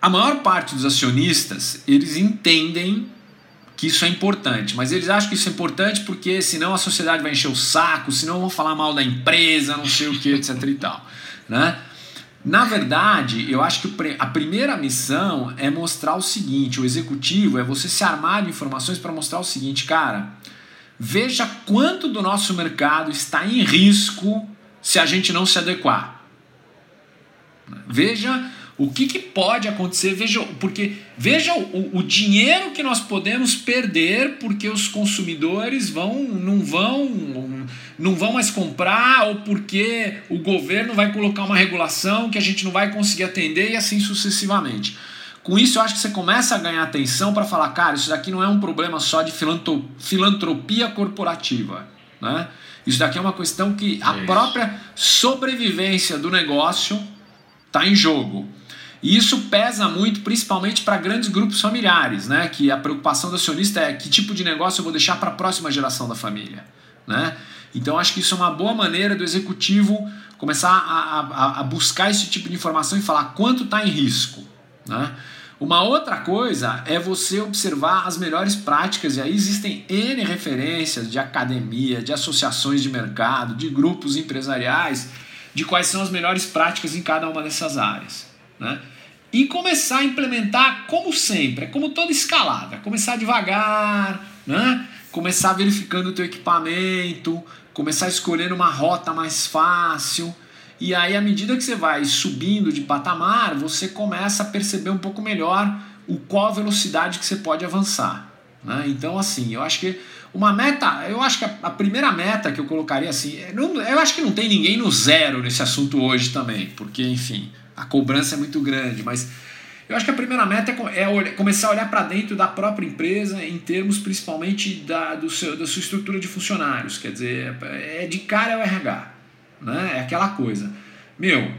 a maior parte dos acionistas, eles entendem que isso é importante, mas eles acham que isso é importante porque senão a sociedade vai encher o saco, senão vão falar mal da empresa, não sei o que, etc e tal, né? Na verdade, eu acho que a primeira missão é mostrar o seguinte: o executivo é você se armar de informações para mostrar o seguinte, cara, veja quanto do nosso mercado está em risco se a gente não se adequar. Veja o que, que pode acontecer, veja, porque veja o, o dinheiro que nós podemos perder porque os consumidores vão, não vão não vão mais comprar ou porque o governo vai colocar uma regulação que a gente não vai conseguir atender e assim sucessivamente. Com isso, eu acho que você começa a ganhar atenção para falar, cara, isso daqui não é um problema só de filantropia corporativa. Né? Isso daqui é uma questão que a própria sobrevivência do negócio está em jogo. E isso pesa muito, principalmente para grandes grupos familiares, né? Que a preocupação do acionista é que tipo de negócio eu vou deixar para a próxima geração da família, né? Então acho que isso é uma boa maneira do executivo começar a, a, a buscar esse tipo de informação e falar quanto está em risco, né? Uma outra coisa é você observar as melhores práticas, e aí existem N referências de academia, de associações de mercado, de grupos empresariais, de quais são as melhores práticas em cada uma dessas áreas. Né? E começar a implementar, como sempre, é como toda escalada, começar devagar, né? começar verificando o teu equipamento, começar escolhendo uma rota mais fácil. E aí, à medida que você vai subindo de patamar, você começa a perceber um pouco melhor o qual velocidade que você pode avançar. Né? Então, assim, eu acho que uma meta, eu acho que a, primeira meta que eu colocaria assim, é, eu acho que não tem ninguém no zero nesse assunto hoje também, porque, enfim, a cobrança é muito grande, mas eu acho que a primeira meta é, é começar a olhar para dentro da própria empresa em termos principalmente da, do seu, da sua estrutura de funcionários. Quer dizer, é de cara é o RH. Né? É aquela coisa. Meu,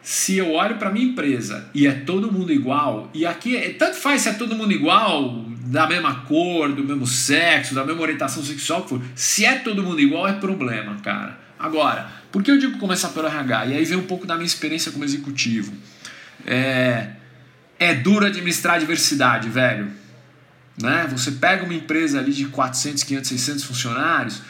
se eu olho para minha empresa e é todo mundo igual, e aqui é, tanto faz se é todo mundo igual, da mesma cor, do mesmo sexo, da mesma orientação sexual, se é todo mundo igual, é problema, cara. Agora, por que eu digo começar pelo RH? E aí vem um pouco da minha experiência como executivo. É, é duro administrar a diversidade, velho. Né? Você pega uma empresa ali de 400, 500, 600 funcionários,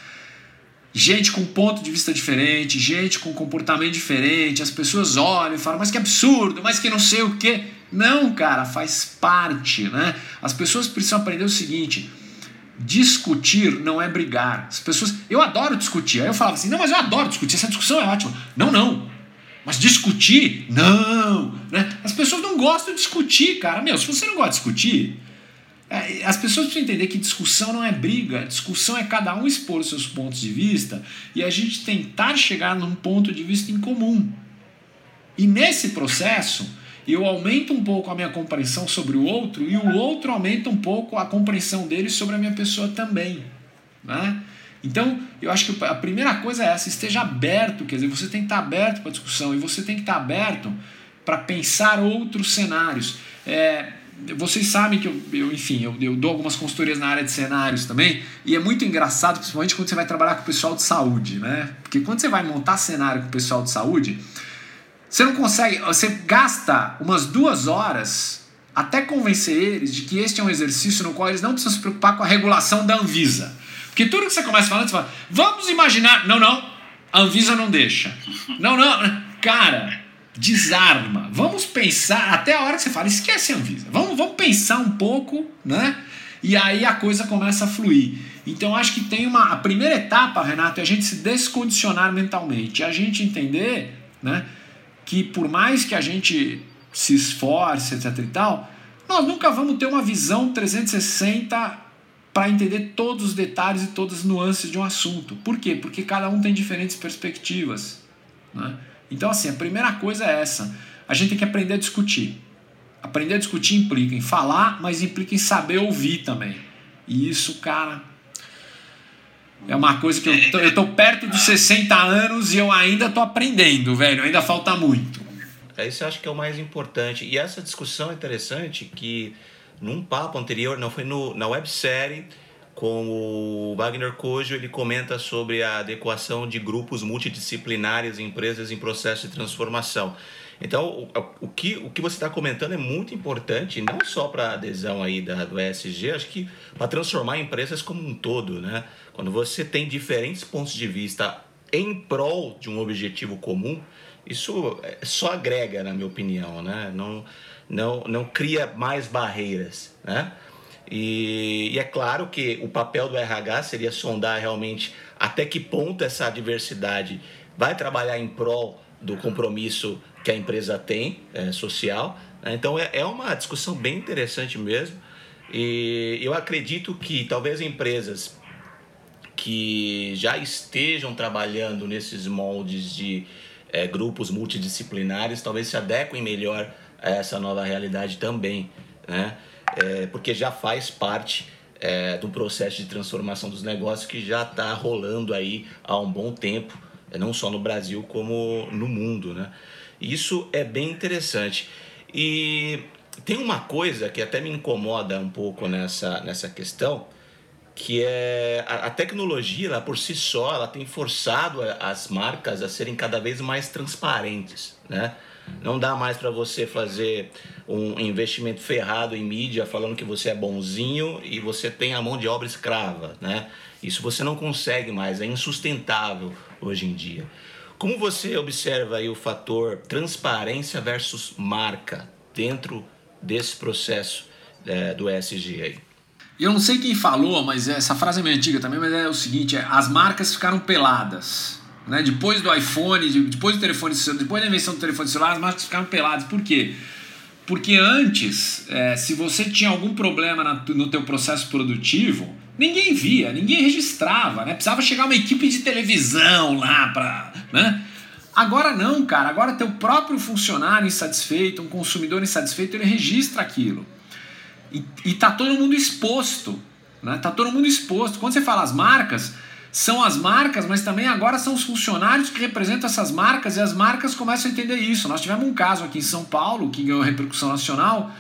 gente com ponto de vista diferente, gente com comportamento diferente, as pessoas olham e falam, mas que absurdo, mas que não sei o que. Não, cara, faz parte, né? As pessoas precisam aprender o seguinte: discutir não é brigar. As pessoas, eu adoro discutir. Aí eu falava assim: "Não, mas eu adoro discutir, essa discussão é ótima". Não, não. Mas discutir? Não. Né? As pessoas não gostam de discutir, cara. Meu, se você não gosta de discutir, é, as pessoas precisam entender que discussão não é briga. Discussão é cada um expor os seus pontos de vista e a gente tentar chegar num ponto de vista em comum. E nesse processo, eu aumento um pouco a minha compreensão sobre o outro e o outro aumenta um pouco a compreensão dele sobre a minha pessoa também. Né? Então, eu acho que a primeira coisa é essa, esteja aberto, quer dizer, você tem que estar aberto para a discussão e você tem que estar aberto para pensar outros cenários. É, vocês sabem que eu, eu enfim, eu, eu, dou algumas consultorias na área de cenários também, e é muito engraçado, principalmente quando você vai trabalhar com o pessoal de saúde, né? Porque quando você vai montar cenário com o pessoal de saúde, você não consegue, você gasta umas duas horas até convencer eles de que este é um exercício no qual eles não precisam se preocupar com a regulação da Anvisa. Porque tudo que você começa falando, você fala, vamos imaginar. Não, não, a Anvisa não deixa. Não, não, cara, desarma. Vamos pensar, até a hora que você fala, esquece a Anvisa. Vamos, vamos pensar um pouco, né? E aí a coisa começa a fluir. Então acho que tem uma. A primeira etapa, Renato, é a gente se descondicionar mentalmente. A gente entender né, que por mais que a gente se esforce, etc e tal, nós nunca vamos ter uma visão 360 para entender todos os detalhes e todas as nuances de um assunto. Por quê? Porque cada um tem diferentes perspectivas. Né? Então, assim, a primeira coisa é essa. A gente tem que aprender a discutir. Aprender a discutir implica em falar, mas implica em saber ouvir também. E isso, cara, é uma coisa que eu tô, eu tô perto dos 60 anos e eu ainda tô aprendendo, velho. Ainda falta muito. É isso eu acho que é o mais importante. E essa discussão é interessante que num papo anterior, não foi no, na websérie, com o Wagner Cojo, ele comenta sobre a adequação de grupos multidisciplinares em empresas em processo de transformação. Então, o, o, que, o que você está comentando é muito importante, não só para a adesão aí da, do ESG, acho que para transformar empresas como um todo, né? Quando você tem diferentes pontos de vista em prol de um objetivo comum, isso é, só agrega, na minha opinião, né? Não, não, não cria mais barreiras, né? E, e, é claro que o papel do RH seria sondar realmente até que ponto essa diversidade vai trabalhar em prol do compromisso que a empresa tem é, social. Né? Então é, é uma discussão bem interessante mesmo. E eu acredito que talvez empresas que já estejam trabalhando nesses moldes de é, grupos multidisciplinares talvez se adequem melhor a essa nova realidade também, né? É, porque já faz parte é, do processo de transformação dos negócios que já está rolando aí há um bom tempo, é, não só no Brasil como no mundo, né? Isso é bem interessante. E tem uma coisa que até me incomoda um pouco nessa, nessa questão, que é a, a tecnologia, ela, por si só, ela tem forçado as marcas a serem cada vez mais transparentes, né? Não dá mais para você fazer um investimento ferrado em mídia falando que você é bonzinho e você tem a mão de obra escrava, né? Isso você não consegue mais, é insustentável hoje em dia. Como você observa aí o fator transparência versus marca dentro desse processo é, do ESG aí? Eu não sei quem falou, mas essa frase é meio antiga também, mas é o seguinte: é, as marcas ficaram peladas. Né? Depois do iPhone, depois do telefone, depois da invenção do telefone celular, as marcas ficaram peladas. Por quê? Porque antes, é, se você tinha algum problema na, no teu processo produtivo, ninguém via, ninguém registrava, né? Precisava chegar uma equipe de televisão lá para, né? Agora não, cara. Agora teu próprio funcionário insatisfeito, um consumidor insatisfeito, ele registra aquilo. E, e tá todo mundo exposto. Né? Tá todo mundo exposto. Quando você fala as marcas, são as marcas, mas também agora são os funcionários que representam essas marcas e as marcas começam a entender isso. Nós tivemos um caso aqui em São Paulo que ganhou repercussão nacional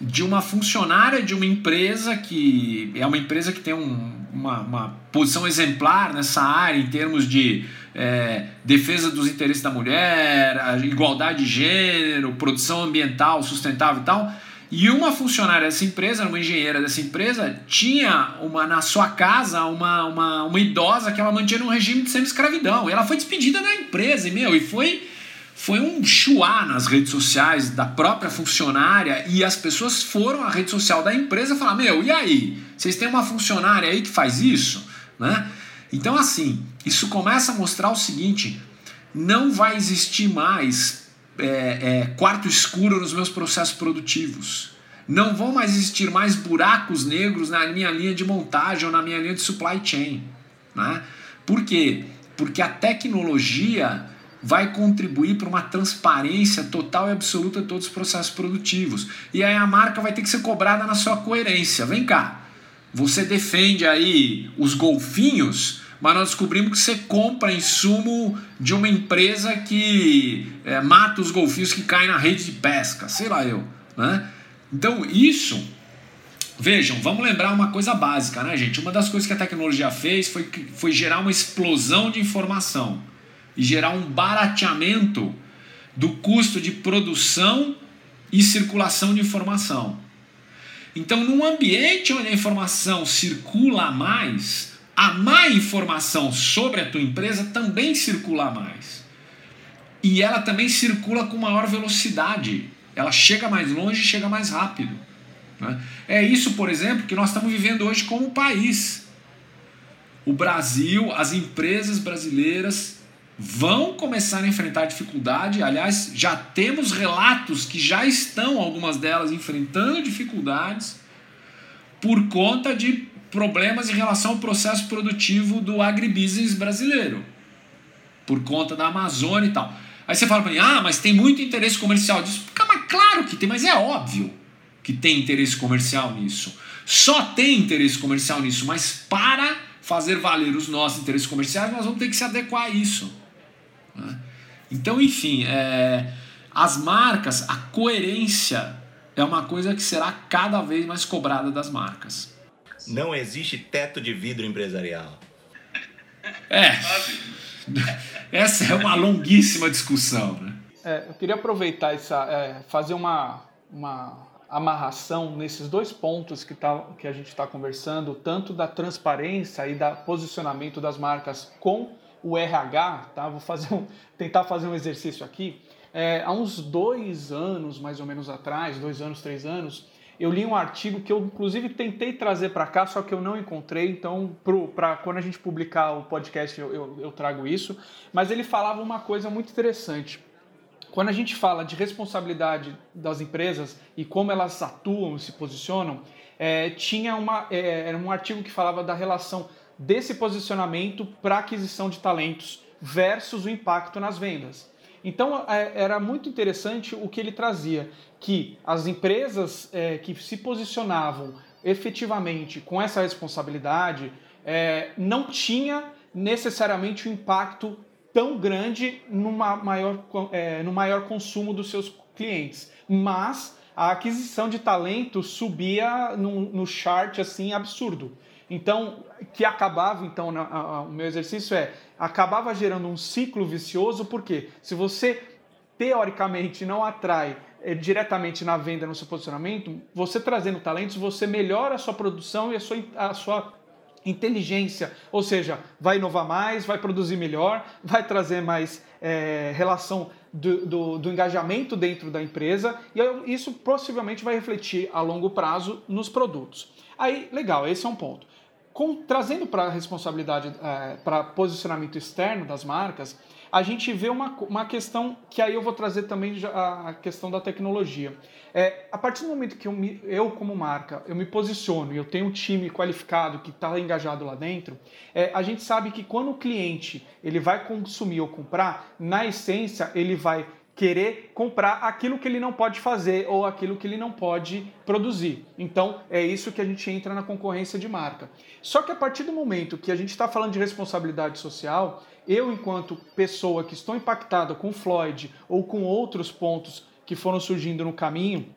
de uma funcionária de uma empresa que é uma empresa que tem um, uma, uma, posição exemplar nessa área em termos de é, defesa dos interesses da mulher, igualdade de gênero, produção ambiental sustentável e tal e uma funcionária dessa empresa, uma engenheira dessa empresa, tinha uma na sua casa uma, uma, uma idosa que ela mantinha num regime de semi-escravidão. E ela foi despedida da empresa, e, meu, e foi, foi um chuá nas redes sociais da própria funcionária. E as pessoas foram à rede social da empresa falar: Meu, e aí? Vocês têm uma funcionária aí que faz isso? Né? Então, assim, isso começa a mostrar o seguinte: não vai existir mais é, é, quarto escuro nos meus processos produtivos. Não vão mais existir mais buracos negros na minha linha de montagem ou na minha linha de supply chain. Né? Por quê? Porque a tecnologia vai contribuir para uma transparência total e absoluta de todos os processos produtivos. E aí a marca vai ter que ser cobrada na sua coerência. Vem cá, você defende aí os golfinhos, mas nós descobrimos que você compra insumo de uma empresa que é, mata os golfinhos que caem na rede de pesca, sei lá eu. Né? Então, isso, vejam, vamos lembrar uma coisa básica, né, gente? Uma das coisas que a tecnologia fez foi, foi gerar uma explosão de informação e gerar um barateamento do custo de produção e circulação de informação. Então, num ambiente onde a informação circula mais, a má informação sobre a tua empresa também circula mais. E ela também circula com maior velocidade. Ela chega mais longe e chega mais rápido. Né? É isso, por exemplo, que nós estamos vivendo hoje como país. O Brasil, as empresas brasileiras vão começar a enfrentar dificuldade. Aliás, já temos relatos que já estão, algumas delas, enfrentando dificuldades por conta de problemas em relação ao processo produtivo do agribusiness brasileiro, por conta da Amazônia e tal. Aí você fala para mim, ah, mas tem muito interesse comercial disso. Mas claro que tem, mas é óbvio que tem interesse comercial nisso. Só tem interesse comercial nisso, mas para fazer valer os nossos interesses comerciais, nós vamos ter que se adequar a isso. Né? Então, enfim, é, as marcas, a coerência é uma coisa que será cada vez mais cobrada das marcas. Não existe teto de vidro empresarial. É. Essa é uma longuíssima discussão, né? é, eu queria aproveitar essa, é, fazer uma, uma amarração nesses dois pontos que, tá, que a gente está conversando, tanto da transparência e da posicionamento das marcas com o RH, tá? Vou fazer um, tentar fazer um exercício aqui. É, há uns dois anos, mais ou menos atrás, dois anos, três anos, eu li um artigo que eu inclusive tentei trazer para cá, só que eu não encontrei, então para quando a gente publicar o podcast eu, eu, eu trago isso. Mas ele falava uma coisa muito interessante. Quando a gente fala de responsabilidade das empresas e como elas atuam e se posicionam, é, tinha uma, é, era um artigo que falava da relação desse posicionamento para aquisição de talentos versus o impacto nas vendas. Então é, era muito interessante o que ele trazia, que as empresas é, que se posicionavam efetivamente com essa responsabilidade é, não tinha necessariamente um impacto tão grande numa maior, é, no maior consumo dos seus clientes, mas a aquisição de talento subia no, no chart assim absurdo. Então, que acabava, então, na, a, o meu exercício é, acabava gerando um ciclo vicioso, porque se você teoricamente não atrai é, diretamente na venda, no seu posicionamento, você trazendo talentos, você melhora a sua produção e a sua, a sua inteligência, ou seja, vai inovar mais, vai produzir melhor, vai trazer mais é, relação do, do, do, engajamento dentro da empresa e isso possivelmente vai refletir a longo prazo nos produtos. Aí, legal, esse é um ponto. Com, trazendo para a responsabilidade, é, para posicionamento externo das marcas, a gente vê uma, uma questão que aí eu vou trazer também a, questão da tecnologia. É, a partir do momento que eu, me, eu, como marca, eu me posiciono e eu tenho um time qualificado que está engajado lá dentro, é, a gente sabe que quando o cliente ele vai consumir ou comprar, na essência ele vai querer comprar aquilo que ele não pode fazer ou aquilo que ele não pode produzir. Então é isso que a gente entra na concorrência de marca. Só que a partir do momento que a gente está falando de responsabilidade social, eu, enquanto pessoa que estou impactada com Floyd ou com outros pontos que foram surgindo no caminho,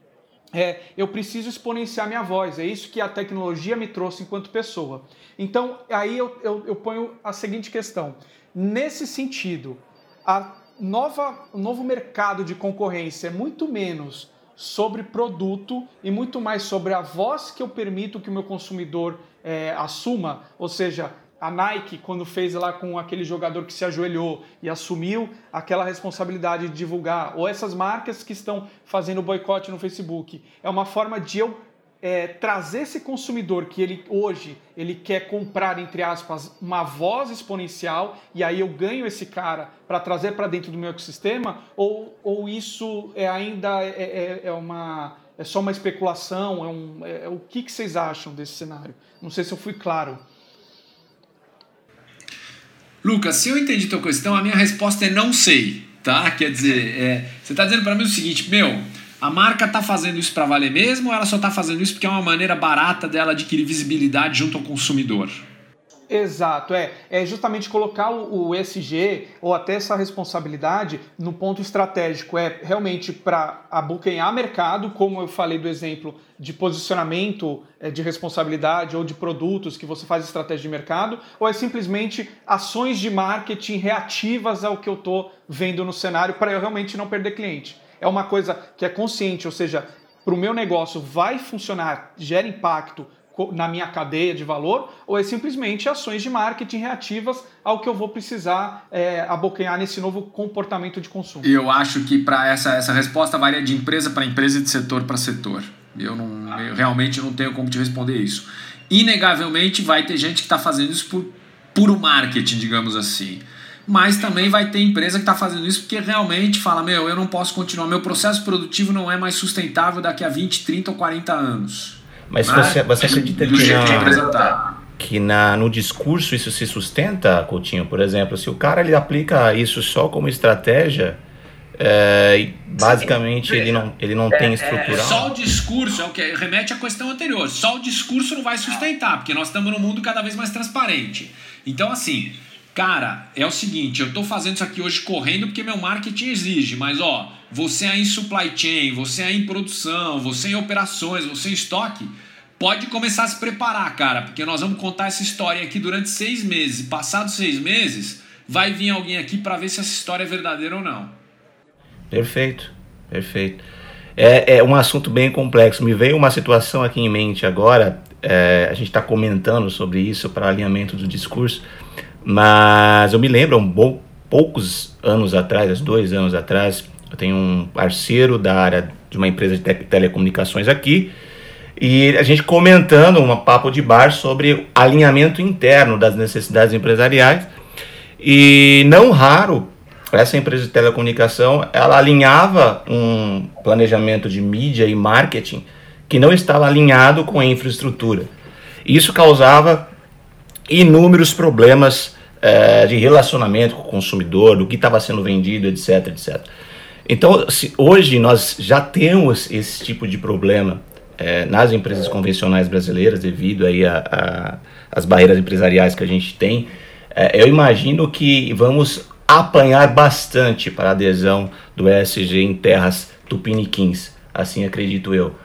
é, eu preciso exponenciar minha voz. É isso que a tecnologia me trouxe enquanto pessoa. Então, aí eu, eu, eu ponho a seguinte questão. Nesse sentido, a nova, o novo mercado de concorrência é muito menos sobre produto e muito mais sobre a voz que eu permito que o meu consumidor é, assuma, ou seja, a Nike, quando fez lá com aquele jogador que se ajoelhou e assumiu aquela responsabilidade de divulgar, ou essas marcas que estão fazendo boicote no Facebook, é uma forma de eu é, trazer esse consumidor que ele hoje ele quer comprar entre aspas uma voz exponencial e aí eu ganho esse cara para trazer para dentro do meu ecossistema ou, ou isso é ainda é, é, é uma é só uma especulação é, um, é, é, o que, que vocês acham desse cenário? Não sei se eu fui claro. Lucas se eu entendi tua questão a minha resposta é não sei tá? Quer dizer é, você está dizendo para mim o seguinte meu a marca está fazendo isso para valer mesmo ou ela só está fazendo isso porque é uma maneira barata dela adquirir visibilidade junto ao consumidor? Exato, é, é justamente colocar o, o ESG ou até essa responsabilidade no ponto estratégico, é realmente para abocanhar mercado, como eu falei do exemplo de posicionamento é, de responsabilidade ou de produtos que você faz estratégia de mercado, ou é simplesmente ações de marketing reativas ao que eu estou vendo no cenário para eu realmente não perder cliente é uma coisa que é consciente, ou seja, para o meu negócio vai funcionar, gera impacto na minha cadeia de valor, ou é simplesmente ações de marketing reativas ao que eu vou precisar é, abocanhar nesse novo comportamento de consumo? Eu acho que para essa, essa resposta varia de empresa para empresa e de setor para setor. Eu, não, eu realmente não tenho como te responder isso. Inegavelmente vai ter gente que está fazendo isso por puro marketing, digamos assim mas também vai ter empresa que está fazendo isso porque realmente fala: meu, eu não posso continuar, meu processo produtivo não é mais sustentável daqui a 20, 30 ou 40 anos. Mas, mas você, você acredita que, na, tá. que na, no discurso isso se sustenta, Coutinho? Por exemplo, se o cara ele aplica isso só como estratégia. É, basicamente ele não, ele não é, tem estrutural. só o discurso é o que remete à questão anterior. Só o discurso não vai sustentar, porque nós estamos num mundo cada vez mais transparente. Então, assim, Cara, é o seguinte, eu estou fazendo isso aqui hoje correndo porque meu marketing exige, mas ó, você é em supply chain, você é em produção, você em operações, você em estoque, pode começar a se preparar, cara, porque nós vamos contar essa história aqui durante seis meses. Passados seis meses, vai vir alguém aqui para ver se essa história é verdadeira ou não. Perfeito, perfeito. É, é um assunto bem complexo. Me veio uma situação aqui em mente agora. É, a gente está comentando sobre isso para alinhamento do discurso, mas eu me lembro, um bom, poucos anos atrás, dois anos atrás, eu tenho um parceiro da área de uma empresa de te telecomunicações aqui, e a gente comentando um papo de bar sobre alinhamento interno das necessidades empresariais. E não raro, essa empresa de telecomunicação, ela alinhava um planejamento de mídia e marketing que não estava alinhado com a infraestrutura. Isso causava inúmeros problemas é, de relacionamento com o consumidor, do que estava sendo vendido, etc, etc. Então, se, hoje nós já temos esse tipo de problema é, nas empresas convencionais brasileiras devido aí a, a, as barreiras empresariais que a gente tem, é, eu imagino que vamos apanhar bastante para a adesão do ESG em terras tupiniquins, assim acredito eu.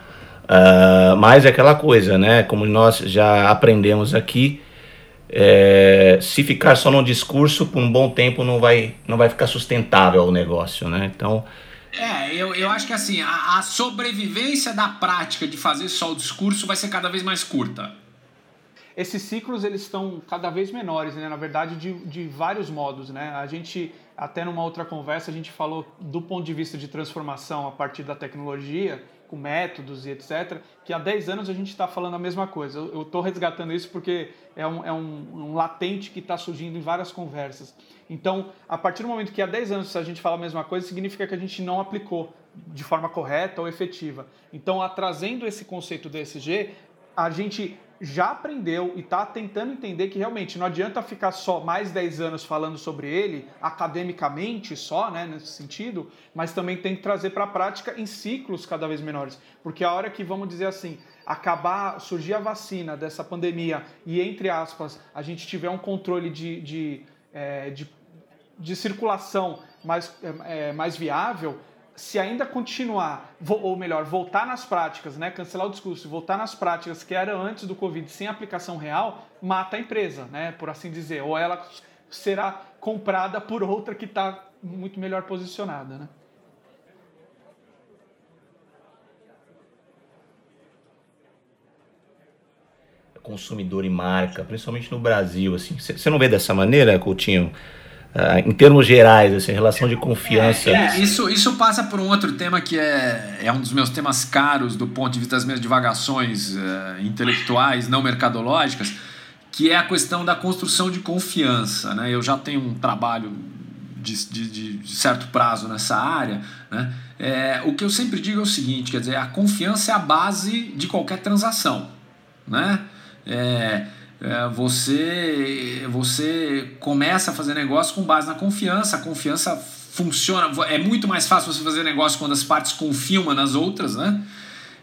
Uh, mas é aquela coisa, né? Como nós já aprendemos aqui, é, se ficar só no discurso por um bom tempo não vai, não vai ficar sustentável o negócio, né? Então é, eu, eu acho que assim, a, a sobrevivência da prática de fazer só o discurso vai ser cada vez mais curta esses ciclos eles estão cada vez menores, né? na verdade, de, de vários modos. Né? A gente, até numa outra conversa, a gente falou do ponto de vista de transformação a partir da tecnologia, com métodos e etc., que há 10 anos a gente está falando a mesma coisa. Eu estou resgatando isso porque é um, é um, um latente que está surgindo em várias conversas. Então, a partir do momento que há 10 anos a gente fala a mesma coisa, significa que a gente não aplicou de forma correta ou efetiva. Então, trazendo esse conceito do ESG, a gente já aprendeu e está tentando entender que realmente não adianta ficar só mais 10 anos falando sobre ele, academicamente só, né, nesse sentido, mas também tem que trazer para a prática em ciclos cada vez menores. Porque a hora que, vamos dizer assim, acabar, surgir a vacina dessa pandemia e, entre aspas, a gente tiver um controle de, de, é, de, de circulação mais, é, mais viável, se ainda continuar, ou melhor, voltar nas práticas, né, cancelar o discurso, voltar nas práticas que eram antes do Covid sem aplicação real, mata a empresa, né, por assim dizer. Ou ela será comprada por outra que está muito melhor posicionada. Né? Consumidor e marca, principalmente no Brasil, assim, você não vê dessa maneira, Coutinho? Uh, em termos gerais, assim, relação de confiança. É, é, isso, isso passa por um outro tema que é, é um dos meus temas caros do ponto de vista das minhas divagações uh, intelectuais, não mercadológicas, que é a questão da construção de confiança. Né? Eu já tenho um trabalho de, de, de certo prazo nessa área. Né? É, o que eu sempre digo é o seguinte: quer dizer, a confiança é a base de qualquer transação. Né? É, é, você, você começa a fazer negócio com base na confiança. A confiança funciona. É muito mais fácil você fazer negócio quando as partes confiam umas nas outras, né?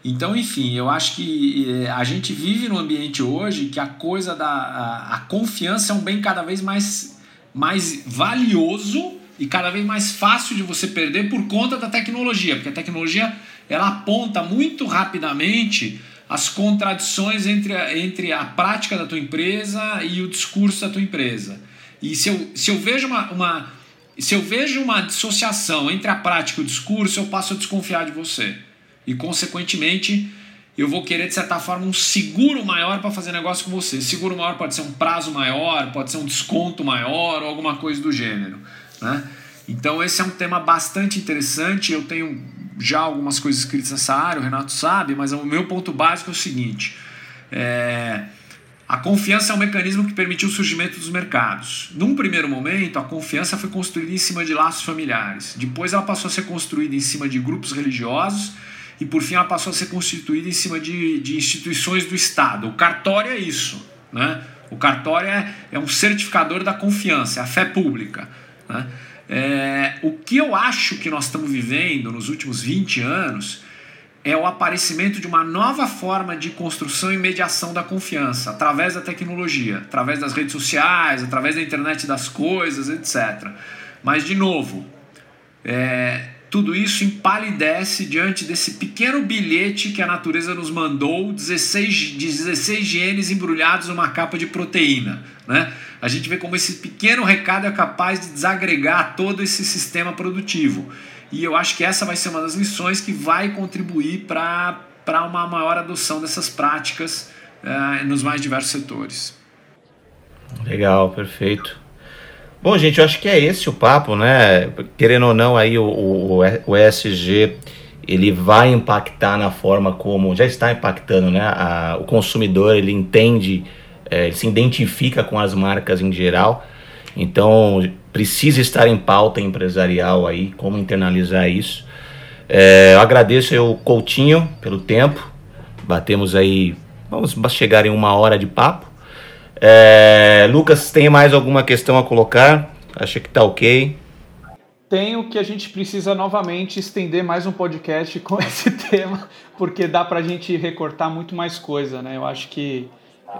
Então, enfim, eu acho que é, a gente vive num ambiente hoje que a coisa da a, a confiança é um bem cada vez mais, mais valioso e cada vez mais fácil de você perder por conta da tecnologia, porque a tecnologia ela aponta muito rapidamente as contradições entre a, entre a prática da tua empresa e o discurso da tua empresa. E se eu, se eu vejo uma, uma se eu vejo uma dissociação entre a prática e o discurso, eu passo a desconfiar de você. E, consequentemente, eu vou querer, de certa forma, um seguro maior para fazer negócio com você. Seguro maior pode ser um prazo maior, pode ser um desconto maior ou alguma coisa do gênero. Né? Então, esse é um tema bastante interessante. Eu tenho já algumas coisas escritas nessa área, o Renato sabe, mas o meu ponto básico é o seguinte: é, a confiança é um mecanismo que permitiu o surgimento dos mercados. Num primeiro momento, a confiança foi construída em cima de laços familiares. Depois, ela passou a ser construída em cima de grupos religiosos. E por fim, ela passou a ser constituída em cima de, de instituições do Estado. O cartório é isso. Né? O cartório é, é um certificador da confiança, é a fé pública. Né? É, o que eu acho que nós estamos vivendo nos últimos 20 anos é o aparecimento de uma nova forma de construção e mediação da confiança, através da tecnologia, através das redes sociais, através da internet das coisas, etc. Mas, de novo, é, tudo isso empalidece diante desse pequeno bilhete que a natureza nos mandou, 16, 16 genes embrulhados numa capa de proteína. Né? A gente vê como esse pequeno recado é capaz de desagregar todo esse sistema produtivo. E eu acho que essa vai ser uma das lições que vai contribuir para uma maior adoção dessas práticas uh, nos mais diversos setores. Legal, perfeito. Bom, gente, eu acho que é esse o papo, né? Querendo ou não, aí o, o, o ESG ele vai impactar na forma como já está impactando, né? A, o consumidor ele entende, é, ele se identifica com as marcas em geral. Então precisa estar em pauta empresarial aí, como internalizar isso. É, eu agradeço aí o Coutinho pelo tempo. Batemos aí, vamos chegar em uma hora de papo. É, Lucas, tem mais alguma questão a colocar? Acho que tá ok. Tenho que a gente precisa novamente estender mais um podcast com esse tema, porque dá para a gente recortar muito mais coisa, né? Eu acho que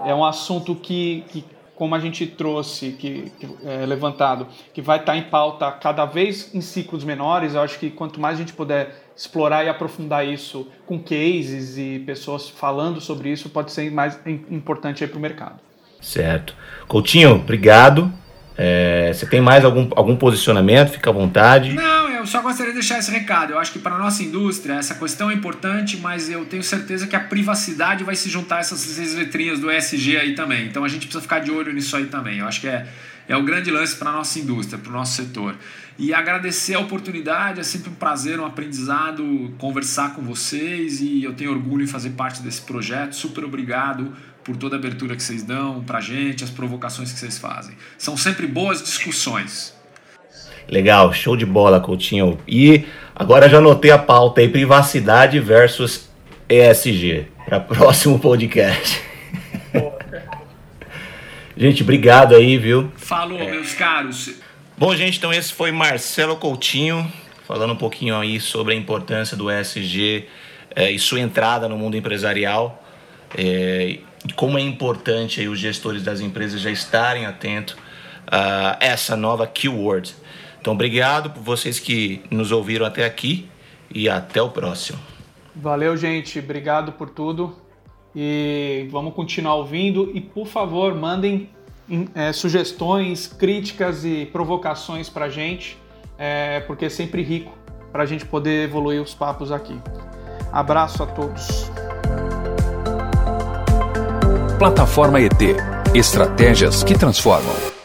é um assunto que, que como a gente trouxe, que, que é levantado, que vai estar tá em pauta cada vez em ciclos menores. Eu acho que quanto mais a gente puder explorar e aprofundar isso com cases e pessoas falando sobre isso, pode ser mais importante para o mercado. Certo. Coutinho, obrigado. É, você tem mais algum, algum posicionamento? Fica à vontade. Não, eu só gostaria de deixar esse recado. Eu acho que para a nossa indústria essa questão é importante, mas eu tenho certeza que a privacidade vai se juntar a essas seis letrinhas do ESG aí também. Então a gente precisa ficar de olho nisso aí também. Eu acho que é, é o grande lance para a nossa indústria, para o nosso setor. E agradecer a oportunidade, é sempre um prazer, um aprendizado conversar com vocês e eu tenho orgulho em fazer parte desse projeto. Super obrigado por toda a abertura que vocês dão para a gente, as provocações que vocês fazem. São sempre boas discussões. Legal, show de bola, Coutinho. E agora já anotei a pauta aí, privacidade versus ESG, para próximo podcast. gente, obrigado aí, viu? Falou, é. meus caros. Bom, gente, então esse foi Marcelo Coutinho, falando um pouquinho aí sobre a importância do ESG é, e sua entrada no mundo empresarial. É, como é importante aí os gestores das empresas já estarem atentos a essa nova keyword. Então, obrigado por vocês que nos ouviram até aqui e até o próximo. Valeu, gente. Obrigado por tudo. E vamos continuar ouvindo. E, por favor, mandem é, sugestões, críticas e provocações para gente, é, porque é sempre rico para a gente poder evoluir os papos aqui. Abraço a todos. Plataforma ET Estratégias que transformam.